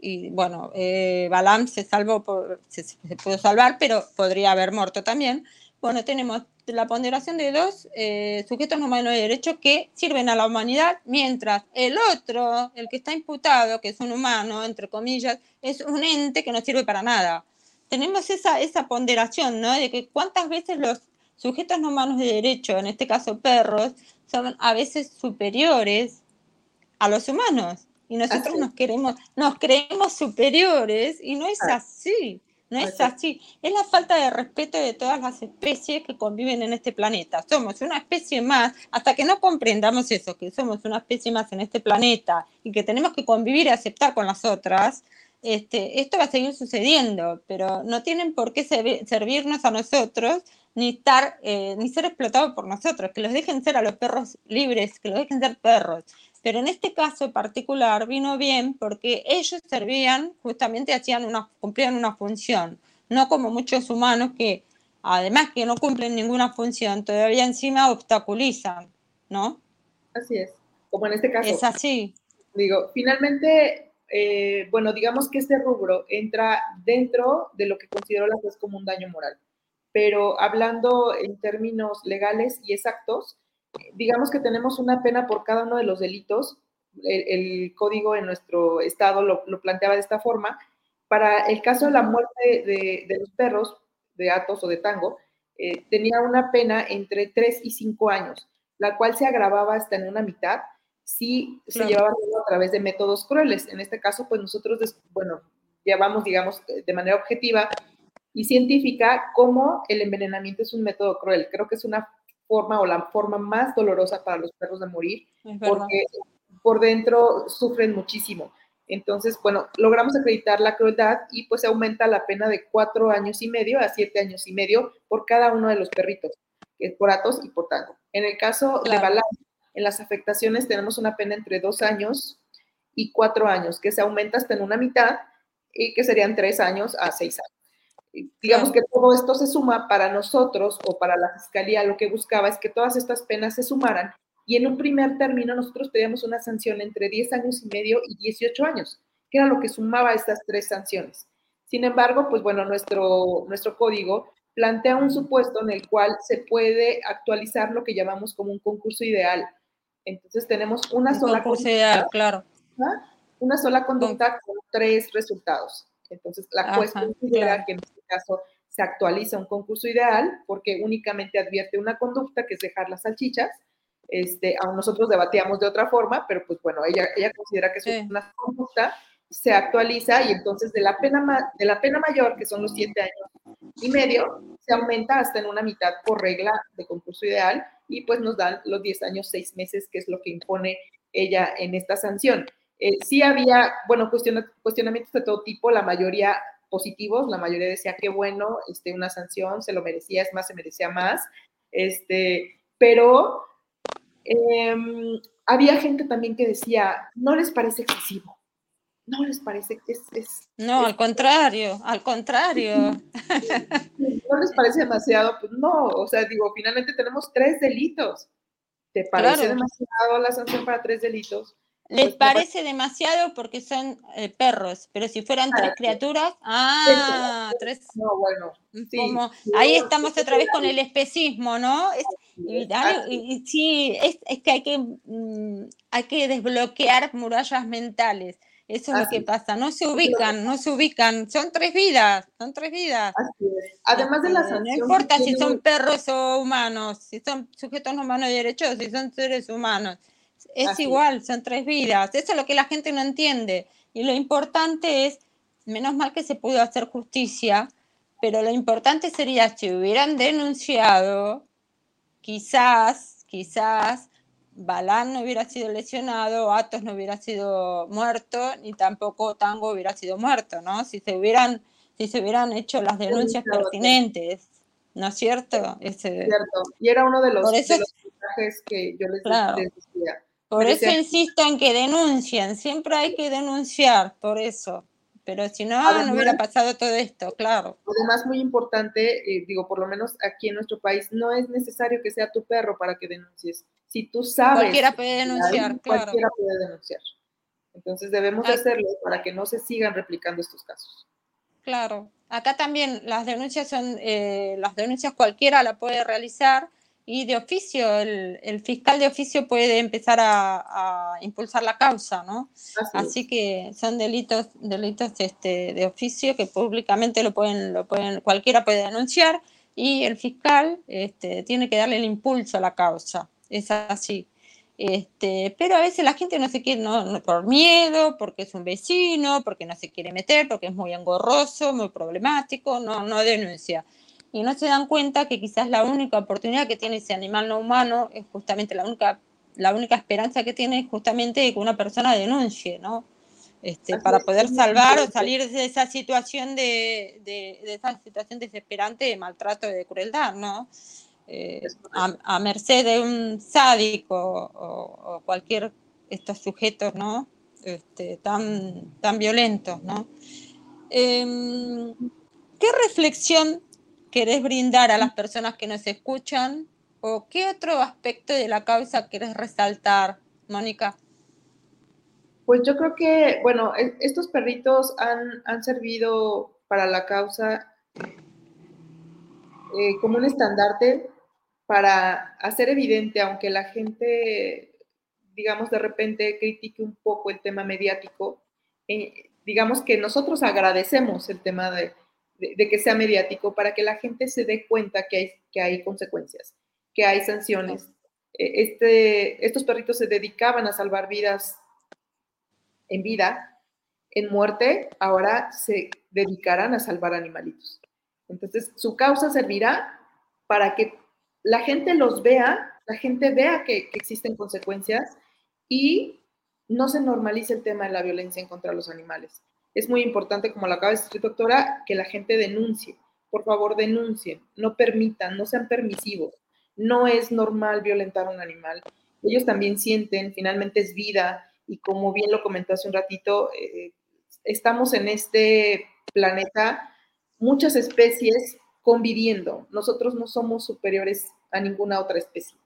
y bueno, eh, Balam se salvó, por, se, pudo salvar, pero podría haber muerto también. Bueno, tenemos la ponderación de dos eh, sujetos no humanos de derecho que sirven a la humanidad, mientras el otro, el que está imputado, que es un humano, entre comillas, es un ente que no sirve para nada. Tenemos esa, esa ponderación, ¿no? De que cuántas veces los sujetos no humanos de derecho, en este caso perros, son a veces superiores a los humanos. Y nosotros nos queremos, nos creemos superiores y no es ah. así. No es así. Es la falta de respeto de todas las especies que conviven en este planeta. Somos una especie más, hasta que no comprendamos eso, que somos una especie más en este planeta y que tenemos que convivir y aceptar con las otras, este, esto va a seguir sucediendo, pero no tienen por qué servirnos a nosotros ni estar, eh, ni ser explotados por nosotros, que los dejen ser a los perros libres, que los dejen ser perros. Pero en este caso particular vino bien porque ellos servían, justamente hacían una, cumplían una función, no como muchos humanos que, además que no cumplen ninguna función, todavía encima obstaculizan, ¿no? Así es, como en este caso. Es así. Digo, finalmente, eh, bueno, digamos que este rubro entra dentro de lo que considero la juez como un daño moral, pero hablando en términos legales y exactos, digamos que tenemos una pena por cada uno de los delitos. El, código en nuestro estado lo, planteaba de esta forma. Para el caso de la muerte de, los perros, de Atos o de Tango, eh, tenía una pena entre 3 y 5 años, la cual se agravaba hasta en una mitad si se llevaba a través de métodos crueles. En este caso, pues nosotros, bueno, llevamos, digamos, de manera objetiva y científica cómo el envenenamiento es un método cruel. Creo que es una forma o la forma más dolorosa para los perros de morir, porque por dentro sufren muchísimo. Entonces, bueno, logramos acreditar la crueldad y pues se aumenta la pena de cuatro años y medio a siete años y medio por cada uno de los perritos, por atos y por tango. En el caso de Balán, en las afectaciones tenemos una pena entre dos años y cuatro años, que se aumenta hasta en una mitad y que serían tres años a seis años digamos que todo esto se suma para nosotros o para la fiscalía, lo que buscaba es que todas estas penas se sumaran y en un primer término nosotros pedíamos una sanción entre 10 años y medio y 18 años, que era lo que sumaba estas tres sanciones. Sin embargo, pues bueno, nuestro, nuestro código plantea un supuesto en el cual se puede actualizar lo que llamamos como un concurso ideal. Entonces tenemos una un sola... Ideal, claro. una sola conducta con tres resultados. Entonces, la juez considera que en este caso se actualiza un concurso ideal porque únicamente advierte una conducta que es dejar las salchichas. Este, aún nosotros debatíamos de otra forma, pero pues bueno, ella, ella considera que es una conducta se actualiza y entonces de la pena, de la pena mayor, que son los siete años y medio, se aumenta hasta en una mitad por regla de concurso ideal y pues nos dan los 10 años, 6 meses, que es lo que impone ella en esta sanción. Eh, sí había, bueno, cuestionamientos de todo tipo, la mayoría positivos, la mayoría decía que bueno, este, una sanción, se lo merecía, es más, se merecía más, este, pero em, había gente también que decía, no les parece excesivo, no les parece que es... no, al contrario, al contrario. No les parece demasiado, pues no, o sea, digo, finalmente tenemos tres delitos. ¿Te parece demasiado la sanción para tres delitos? Les pues, parece demasiado porque son eh, perros, pero si fueran tres criaturas, ah, tres. No, bueno. ahí estamos otra vez con el especismo, ¿no? y, sí, es, que hay que, mm, hay que desbloquear murallas mentales. Eso es lo que pasa, no se ubican, no se ubican, son tres vidas, son tres vidas. Además de la sanción. No importa si son perros o humanos, si son sujetos humanos de derechos, si son seres humanos. Es igual, son tres vidas. Eso es lo que la gente no entiende. Y lo importante es, menos mal que se pudo hacer justicia, pero lo importante sería si hubieran denunciado, quizás, quizás Balán no hubiera sido lesionado, Atos no hubiera sido muerto, ni tampoco Tango hubiera sido muerto, ¿no? Si se hubieran, si se hubieran hecho las denuncias pertinentes, ¿no es cierto? Es cierto. Y era uno de los, mensajes que yo les, decía. Por eso insisto en que denuncien, siempre hay que denunciar, por eso pero si no, no hubiera pasado todo esto, claro. Además, muy importante, eh, digo, por lo menos aquí en nuestro país, no es necesario que sea tu perro para que denuncies. Si tú sabes... Cualquiera puede denunciar, claro. Cualquiera puede denunciar. Entonces debemos hacerlo para que no se sigan replicando estos casos. Claro. Acá también las denuncias son, eh, las denuncias cualquiera la puede realizar y de oficio, el, fiscal de oficio puede empezar a, impulsar la causa, ¿no? Así, que son delitos, delitos este, de oficio que públicamente lo pueden, lo pueden, cualquiera puede denunciar y el fiscal este, tiene que darle el impulso a la causa. Es así. Este, pero a veces la gente no se quiere, no, por miedo, porque es un vecino, porque no se quiere meter, porque es muy engorroso, muy problemático, no, no denuncia y no se dan cuenta que quizás la única oportunidad que tiene ese animal no humano es justamente la única, la única esperanza que tiene es justamente que una persona denuncie, ¿no? Este, para poder salvar o salir de esa situación de, de, esa situación desesperante de maltrato y de crueldad, ¿no? Eh, a, merced de un sádico o, cualquier estos sujetos, ¿no? Este, tan, tan violentos, ¿no? Em, ¿Qué reflexión querés brindar a las personas que nos escuchan? ¿O qué otro aspecto de la causa querés resaltar, Mónica? Pues yo creo que, bueno, e, estos perritos han, han servido para la causa eh, como un estandarte para hacer evidente, aunque la gente, digamos, de repente critique un poco el tema mediático, eh, digamos que nosotros agradecemos el tema de, de, que sea mediático para que la gente se dé cuenta que hay, que hay consecuencias, que hay sanciones. E, este, estos perritos se dedicaban a salvar vidas en vida, en muerte, ahora se dedicarán a salvar animalitos. Entonces, su causa servirá para que la gente los vea, la gente vea que, que existen consecuencias y no se normalice el tema de la violencia en contra los animales es muy importante, como lo acaba de decir doctora, que la gente denuncie. Por favor, denuncien, no permitan, no sean permisivos. No es normal violentar a un animal. Ellos también sienten, finalmente es vida, y como bien lo comentó hace un ratito, eh, estamos en este planeta muchas especies conviviendo. Nosotros no somos superiores a ninguna otra especie.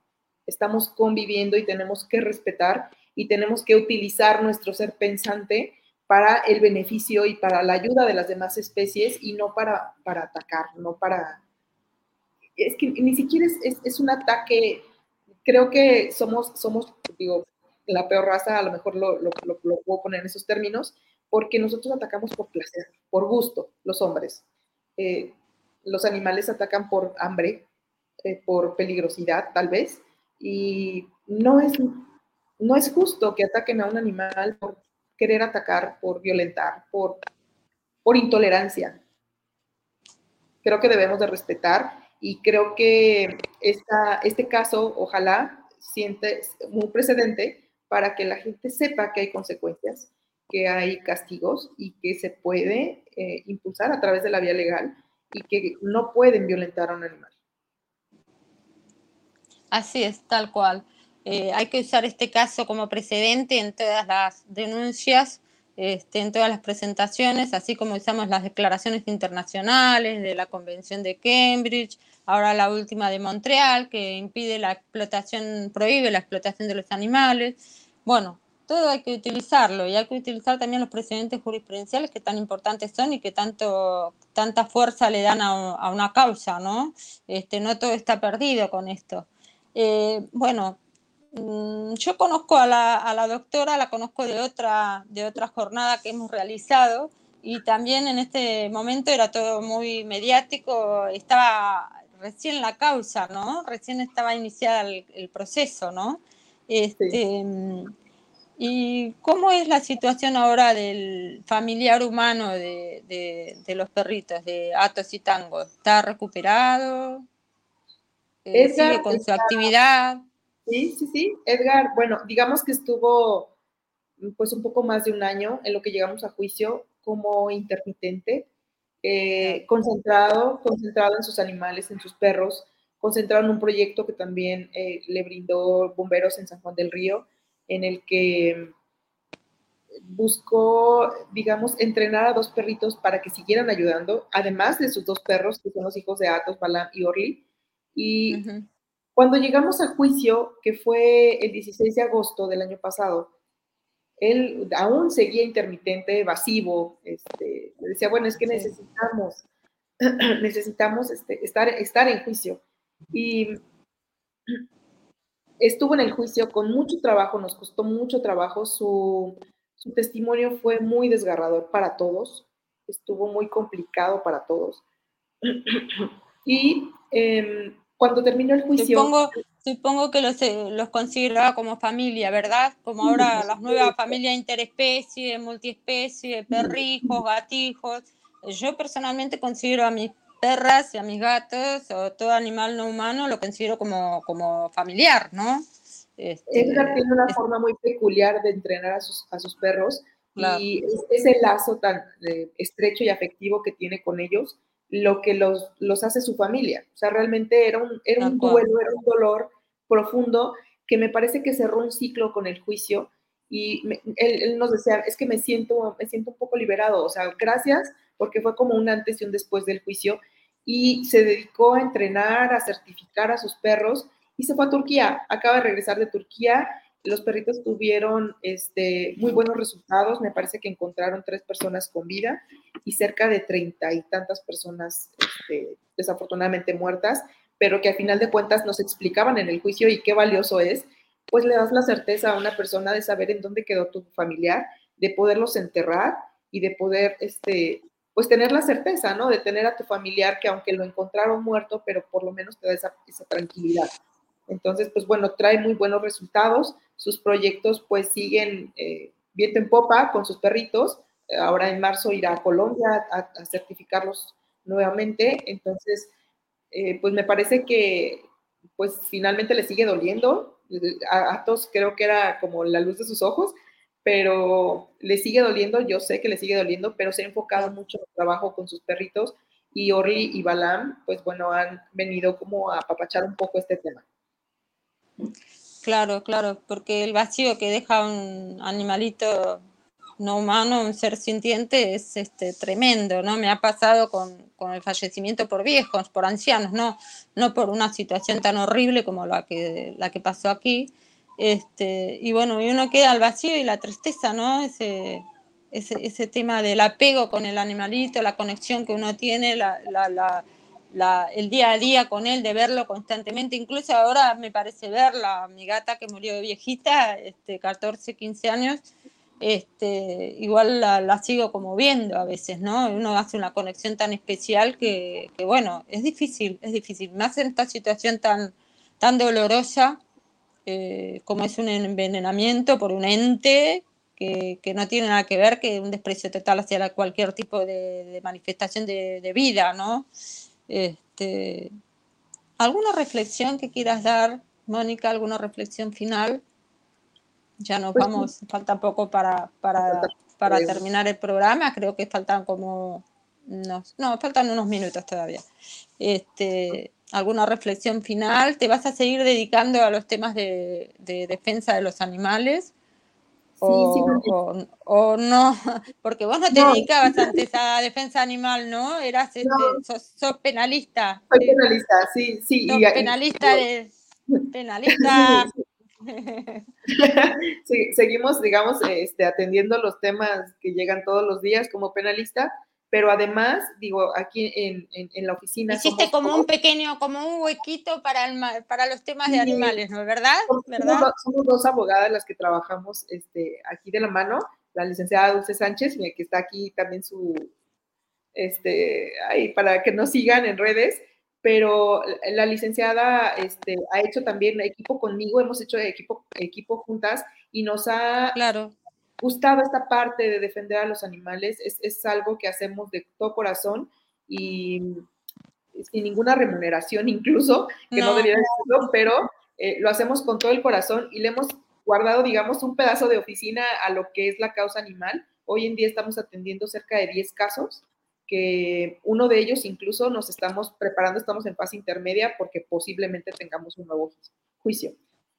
Estamos conviviendo y tenemos que respetar y tenemos que utilizar nuestro ser pensante para el beneficio y para la ayuda de las demás especies y no para, para atacar, no para... Es que ni siquiera es, es, un ataque, creo que somos, somos, digo, la peor raza, a lo mejor lo, lo, lo, puedo poner en esos términos, porque nosotros atacamos por placer, por gusto, los hombres. Eh, los animales atacan por hambre, eh, por peligrosidad, tal vez, y no es, no es justo que ataquen a un animal por querer atacar, por violentar, por, por intolerancia. Creo que debemos de respetar y creo que esta, este caso, ojalá, siente un precedente para que la gente sepa que hay consecuencias, que hay castigos y que se puede eh, impulsar a través de la vía legal y que no pueden violentar a un animal. Así es, tal cual. Eh, hay que usar este caso como precedente en todas las denuncias, este, en todas las presentaciones, así como usamos las declaraciones internacionales de la Convención de Cambridge, ahora la última de Montreal, que impide la explotación, prohíbe la explotación de los animales. Bueno, todo hay que utilizarlo y hay que utilizar también los precedentes jurisprudenciales que tan importantes son y que tanto, tanta fuerza le dan a, una causa, ¿no? Este, no todo está perdido con esto. Eh, bueno, yo conozco a la, a la, doctora, la conozco de otra, de otra jornada que hemos realizado y también en este momento era todo muy mediático, estaba recién la causa, ¿no? Recién estaba iniciada el, proceso, ¿no? Este, ¿Y cómo es la situación ahora del familiar humano de, los perritos, de Atos y Tango? ¿Está recuperado? Eh, ¿Sigue con su actividad? Sí, sí, sí. Edgar, bueno, digamos que estuvo pues un poco más de un año en lo que llegamos a juicio como intermitente, eh, concentrado, concentrado en sus animales, en sus perros, concentrado en un proyecto que también eh, le brindó bomberos en San Juan del Río en el que buscó, digamos, entrenar a dos perritos para que siguieran ayudando, además de sus dos perros, que son los hijos de Atos, Balam y Orly. Y cuando llegamos al juicio, que fue el 16 de agosto del año pasado, él aún seguía intermitente, evasivo, este, decía, bueno, es que necesitamos, *clears throat* necesitamos este, estar, estar en juicio. Y estuvo en el juicio con mucho trabajo, nos costó mucho trabajo, su, testimonio fue muy desgarrador para todos, estuvo muy complicado para todos. *clears throat* y em, cuando terminó el juicio... Supongo, supongo que los, eh, los consideraba como familia, ¿verdad? Como ahora las nuevas familias interespecie, multiespecie, perrijos, gatijos. Yo personalmente considero a mis perras y a mis gatos o todo animal no humano lo considero como, como familiar, ¿no? Este, Edgar tiene una forma muy peculiar de entrenar a sus, a sus perros y ese lazo tan eh, estrecho y afectivo que tiene con ellos, lo que los, los hace su familia. O sea, realmente era un, era un duelo, era un dolor profundo que me parece que cerró un ciclo con el juicio y él, él, nos decía, es que me siento, me siento un poco liberado, o sea, gracias porque fue como un antes y un después del juicio y se dedicó a entrenar, a certificar a sus perros y se fue a Turquía. Acaba de regresar de Turquía. Los perritos tuvieron este, muy buenos resultados. Me parece que encontraron tres personas con vida y cerca de treinta y tantas personas este, desafortunadamente muertas, pero que a final de cuentas nos explicaban en el juicio y qué valioso es, pues le das la certeza a una persona de saber en dónde quedó tu familiar, de poderlos enterrar y de poder este, pues tener la certeza, ¿no? De tener a tu familiar que aunque lo encontraron muerto, pero por lo menos te da esa, tranquilidad. Entonces, pues bueno, trae muy buenos resultados. Sus proyectos pues siguen eh, viento en popa con sus perritos. Ahora en marzo irá a Colombia a, certificarlos nuevamente. Entonces, eh, pues me parece que pues finalmente le sigue doliendo. A Atos creo que era como la luz de sus ojos, pero le sigue doliendo, yo sé que le sigue doliendo, pero se ha enfocado mucho en el trabajo con sus perritos y Orly y Balam, pues bueno, han venido como a apapachar un poco este tema. Claro, claro, porque el vacío que deja un animalito no humano, un ser sintiente, es este, tremendo, ¿no? Me ha pasado con, con, el fallecimiento por viejos, por ancianos, ¿no? No por una situación tan horrible como la que, la que pasó aquí, este, y bueno, y uno queda al vacío y la tristeza, ¿no? Ese, ese, ese tema del apego con el animalito, la conexión que uno tiene, la, la, el día a día con él, de verlo constantemente. Incluso ahora me parece verla, mi gata que murió de viejita, este, 14, 15 años, este, igual la, sigo como viendo a veces, ¿no? Uno hace una conexión tan especial que, bueno, es difícil, es difícil. Más en esta situación tan, tan dolorosa eh, como es un envenenamiento por un ente que, no tiene nada que ver que un desprecio total hacia cualquier tipo de, manifestación de, vida, ¿no? Este, ¿Alguna reflexión que quieras dar, Mónica? ¿Alguna reflexión final? Ya nos pues vamos, falta poco para, para, para terminar el programa, creo que faltan como, no, no, faltan unos minutos todavía. Este, ¿Alguna reflexión final? ¿Te vas a seguir dedicando a los temas de, de defensa de los animales? O, o, no, *laughs* porque vos no te dedicabas antes a defensa animal, ¿no? Eras, este, sos, penalista. Soy penalista, sí, sí. y, penalista de... Penalista... *laughs* *laughs* sí, seguimos, digamos, este, atendiendo los temas que llegan todos los días como penalista, pero además, digo, aquí en, en, la oficina... Hiciste como un pequeño, como un huequito para, el, para los temas de animales, ¿no? ¿Verdad? Somos, ¿verdad? Somos, dos abogadas las que trabajamos este, aquí de la mano, la licenciada Dulce Sánchez, que está aquí también su, este, ahí para que nos sigan en redes, pero la licenciada este, ha hecho también equipo conmigo, hemos hecho equipo, equipo juntas y nos ha claro gustaba esta parte de defender a los animales, es, algo que hacemos de todo corazón y sin ninguna remuneración incluso, que no, debería decirlo, pero eh, lo hacemos con todo el corazón y le hemos guardado, digamos, un pedazo de oficina a lo que es la causa animal. Hoy en día estamos atendiendo cerca de 10 casos, que uno de ellos incluso nos estamos preparando, estamos en fase intermedia porque posiblemente tengamos un nuevo juicio.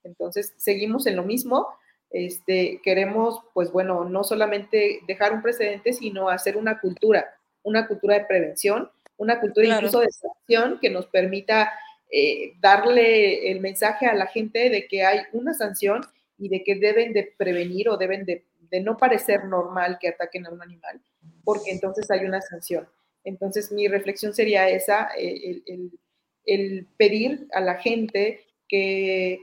Entonces, seguimos en lo mismo, este, queremos, pues bueno, no solamente dejar un precedente, sino hacer una cultura, una cultura de prevención, una cultura incluso de sanción que nos permita eh, darle el mensaje a la gente de que hay una sanción y de que deben de prevenir o deben de, no parecer normal que ataquen a un animal, porque entonces hay una sanción. Entonces mi reflexión sería esa, eh, el, pedir a la gente que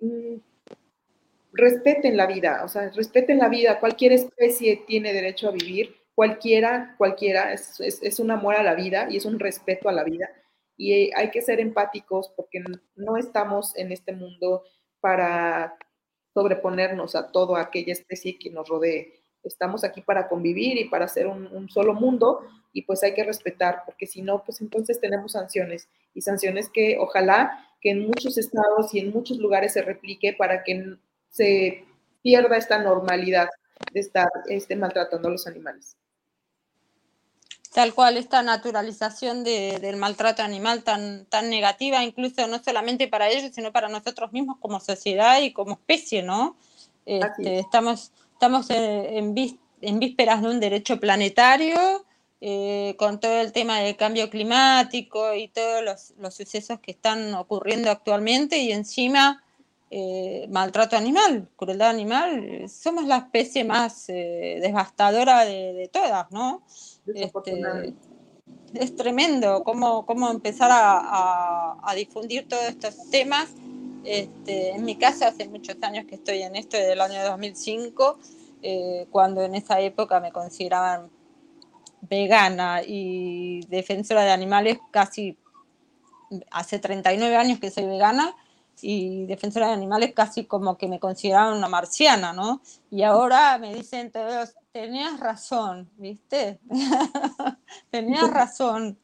mm, respeten la vida, o sea, respeten la vida, cualquier especie tiene derecho a vivir, cualquiera, cualquiera, es, un amor a la vida y es un respeto a la vida. Y hay que ser empáticos porque no estamos en este mundo para sobreponernos a toda aquella especie que nos rodee. Estamos aquí para convivir y para hacer un, un solo mundo y pues hay que respetar, porque si no, pues entonces tenemos sanciones y sanciones que ojalá que en muchos estados y en muchos lugares se replique para que se pierda esta normalidad de estar este, maltratando a los animales. Tal cual, esta naturalización del maltrato animal tan, tan negativa, incluso no solamente para ellos, sino para nosotros mismos como sociedad y como especie, ¿no? Este, estamos estamos en, en, vísperas de un derecho planetario, eh, con todo el tema del cambio climático y todos los, los sucesos que están ocurriendo actualmente, y encima eh, maltrato animal, crueldad animal, somos la especie más eh, devastadora de, todas, ¿no? Este, es tremendo cómo, cómo empezar a, difundir todos estos temas. Este, en mi casa hace muchos años que estoy en esto, desde el año 2005, eh, cuando en esa época me consideraban vegana y defensora de animales, casi hace 39 años que soy vegana, y defensora de animales casi como que me consideraban una marciana, ¿no? Y ahora me dicen todos, tenías razón, ¿viste? *laughs* tenías *laughs* razón.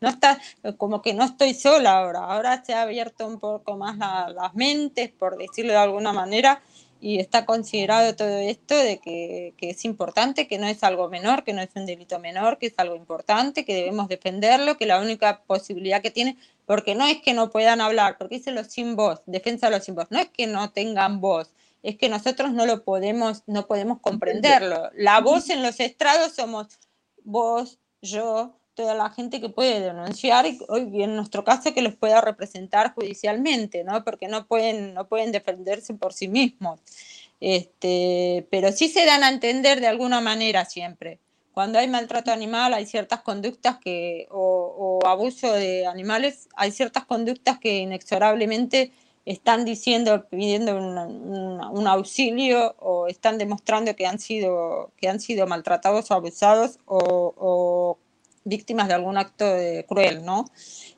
no está, como que no estoy sola ahora, ahora se ha abierto un poco más las mentes, por decirlo de alguna manera, y está considerado todo esto de que, que, es importante, que no es algo menor, que no es un delito menor, que es algo importante, que debemos defenderlo, que la única posibilidad que tiene porque no es que no puedan hablar, porque dice los sin voz, defensa de los sin voz, no es que no tengan voz, es que nosotros no lo podemos, no podemos comprenderlo. La voz en los estrados somos vos, yo, toda la gente que puede denunciar y, y en nuestro caso que los pueda representar judicialmente, ¿no? Porque no pueden, no pueden defenderse por sí mismos. Este, pero sí se dan a entender de alguna manera siempre cuando hay maltrato animal hay ciertas conductas que, o, abuso de animales, hay ciertas conductas que inexorablemente están diciendo, pidiendo un, auxilio o están demostrando que han sido, que han sido maltratados o abusados o, víctimas de algún acto cruel, ¿no?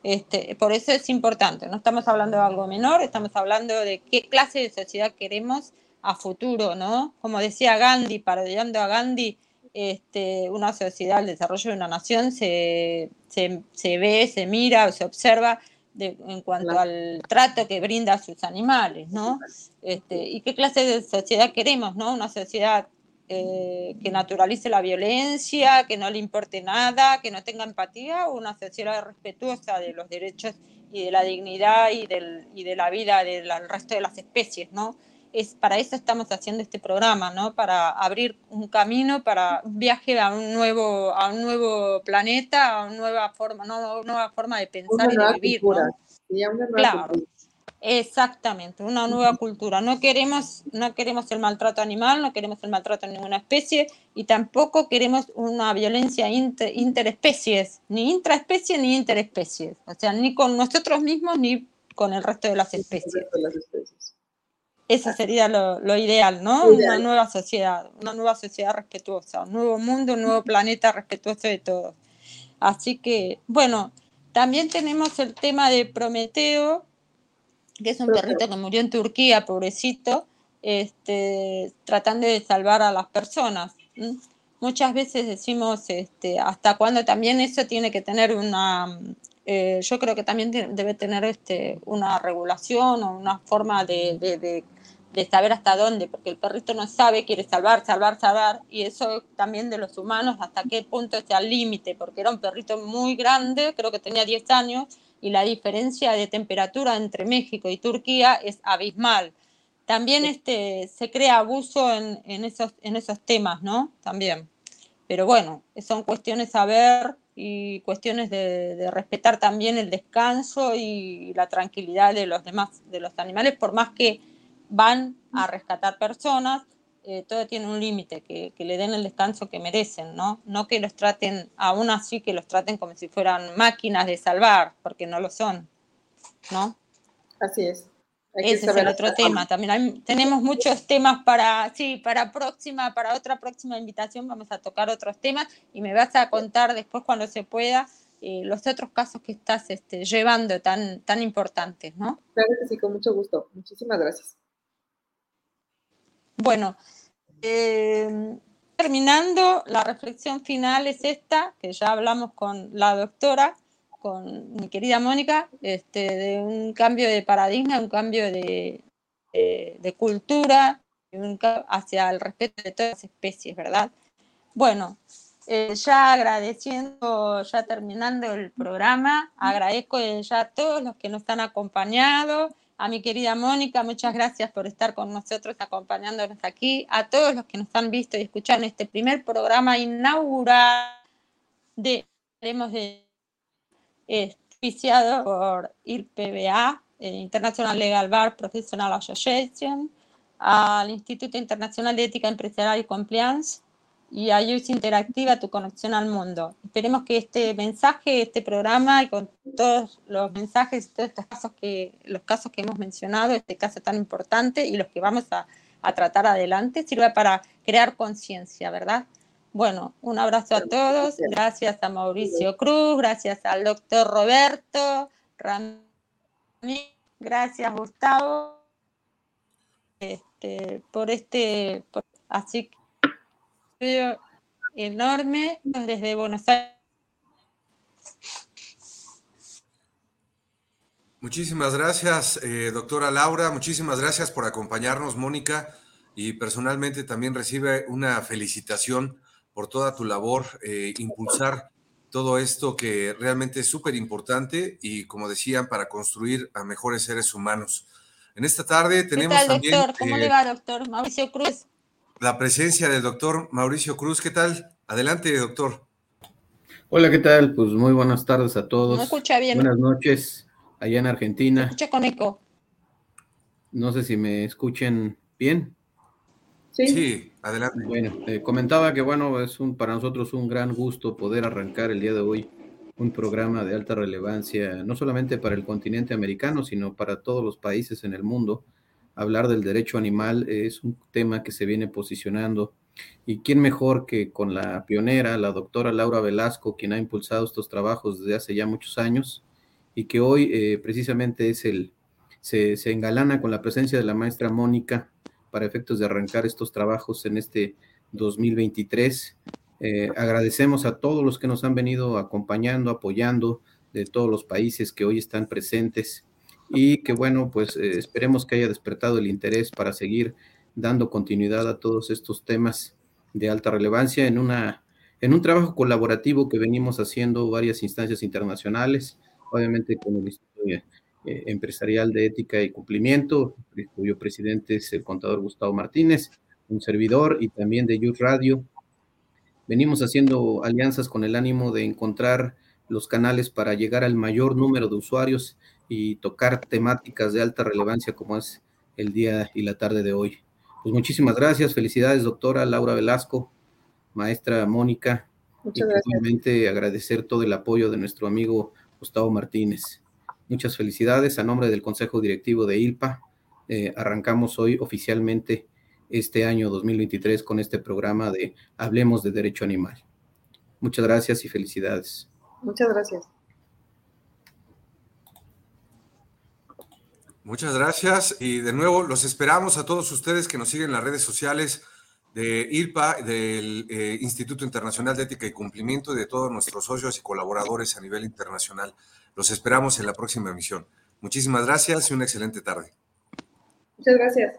Este, por eso es importante, no estamos hablando de algo menor, estamos hablando de qué clase de sociedad queremos a futuro, ¿no? Como decía Gandhi, parodiando a Gandhi, este, una sociedad, el desarrollo de una nación se, se, ve, se mira, se observa en cuanto al trato que brinda a sus animales, ¿no? Este, ¿Y qué clase de sociedad queremos, ¿no? Una sociedad eh, que naturalice la violencia, que no le importe nada, que no tenga empatía, o una sociedad respetuosa de los derechos y de la dignidad y, del, y de la vida del resto de las especies, ¿no? Es, para eso estamos haciendo este programa, ¿no? Para abrir un camino, para un viaje a un nuevo, a un nuevo planeta, a una nueva forma, ¿no? nueva forma de pensar y de vivir. claro. Exactamente, una nueva cultura. No queremos, no queremos el maltrato animal, no queremos el maltrato en ninguna especie y tampoco queremos una violencia interespecies, ni intraespecies ni interespecies. O sea, ni con nosotros mismos ni con el resto de las especies. Eso sería lo, ideal, ¿no? Una nueva sociedad, una nueva sociedad respetuosa, un nuevo mundo, un nuevo planeta respetuoso de todos. Así que, bueno, también tenemos el tema de Prometeo, que es un perrito que murió en Turquía, pobrecito, este, tratando de salvar a las personas. Muchas veces decimos, este, hasta cuándo también eso tiene que tener una, eh, yo creo que también debe tener este, una regulación o una forma de, de, de, saber hasta dónde, porque el perrito no sabe, quiere salvar, salvar, salvar, y eso también de los humanos, hasta qué punto está el límite, porque era un perrito muy grande, creo que tenía 10 años, y la diferencia de temperatura entre México y Turquía es abismal. También este, se crea abuso en, en, esos, en esos temas, ¿no? También. Pero bueno, son cuestiones a ver y cuestiones de, de, respetar también el descanso y la tranquilidad de los demás, de los animales, por más que van a rescatar personas, eh, todo tiene un límite, que, le den el descanso que merecen, ¿no? No que los traten, aún así que los traten como si fueran máquinas de salvar, porque no lo son, ¿no? Así es. Ese es el otro tema. También tenemos muchos temas para, sí, para próxima, para otra próxima invitación vamos a tocar otros temas y me vas a contar después cuando se pueda eh, los otros casos que estás este, llevando tan, tan importantes, ¿no? Claro que sí, con mucho gusto. Muchísimas gracias. Bueno, eh, terminando, la reflexión final es esta, que ya hablamos con la doctora, con mi querida Mónica, este, de un cambio de paradigma, un cambio de, cultura hacia el respeto de todas las especies, ¿verdad? Bueno, eh, ya agradeciendo, ya terminando el programa, agradezco ya a todos los que nos han acompañado, a mi querida Mónica, muchas gracias por estar con nosotros acompañándonos aquí, a todos los que nos han visto y escuchado en este primer programa inaugural de, de auspiciado por IPBA, International Legal Bar Professional Association, al Instituto Internacional de Ética Empresarial y Compliance, y a Interactiva, tu conexión al mundo. Esperemos que este mensaje, este programa y con todos los mensajes, todos estos casos que, los casos que hemos mencionado, este caso tan importante y los que vamos a, a tratar adelante, sirva para crear conciencia, ¿verdad? Bueno, un abrazo a todos, gracias a Mauricio Cruz, gracias al doctor Roberto, Ramírez, gracias Gustavo, este, por este, así que enorme desde Buenos Aires. Muchísimas gracias, eh, doctora Laura. Muchísimas gracias por acompañarnos, Mónica. Y personalmente también recibe una felicitación por toda tu labor, eh, impulsar todo esto que realmente es súper importante y, como decían, para construir a mejores seres humanos. En esta tarde tenemos ¿Qué tal, también. Doctor? ¿Cómo le eh, va, doctor? Mauricio Cruz la presencia del doctor Mauricio Cruz. ¿Qué tal? Adelante, doctor. Hola, ¿qué tal? Pues muy buenas tardes a todos. Me escucha bien. Buenas noches allá en Argentina. Escucha con eco. No sé si me escuchen bien. Sí, adelante. Bueno, eh, comentaba que bueno, es un, para nosotros un gran gusto poder arrancar el día de hoy un programa de alta relevancia, no solamente para el continente americano, sino para todos los países en el mundo. Hablar del derecho animal es un tema que se viene posicionando. ¿Y quién mejor que con la pionera, la doctora Laura Velasco, quien ha impulsado estos trabajos desde hace ya muchos años y que hoy eh, precisamente es el, se, se engalana con la presencia de la maestra Mónica para efectos de arrancar estos trabajos en este 2023. Eh, agradecemos a todos los que nos han venido acompañando, apoyando de todos los países que hoy están presentes y que bueno, pues eh, esperemos que haya despertado el interés para seguir dando continuidad a todos estos temas de alta relevancia en una en un trabajo colaborativo que venimos haciendo varias instancias internacionales, obviamente con el Instituto eh, empresarial de Ética y Cumplimiento, cuyo presidente es el contador Gustavo Martínez, un servidor y también de Youth Radio. Venimos haciendo alianzas con el ánimo de encontrar los canales para llegar al mayor número de usuarios y tocar temáticas de alta relevancia como es el día y la tarde de hoy. Pues muchísimas gracias, felicidades doctora Laura Velasco, maestra Mónica, Muchas y agradecer todo el apoyo de nuestro amigo Gustavo Martínez. Muchas felicidades a nombre del Consejo Directivo de ILPA. Eh, arrancamos hoy oficialmente este año 2023 con este programa de Hablemos de Derecho Animal. Muchas gracias y felicidades. Muchas gracias. Muchas gracias y de nuevo los esperamos a todos ustedes que nos siguen en las redes sociales de ILPA, del eh, Instituto Internacional de Ética y Cumplimiento y de todos nuestros socios y colaboradores a nivel internacional. Los esperamos en la próxima emisión. Muchísimas gracias y una excelente tarde. Muchas gracias.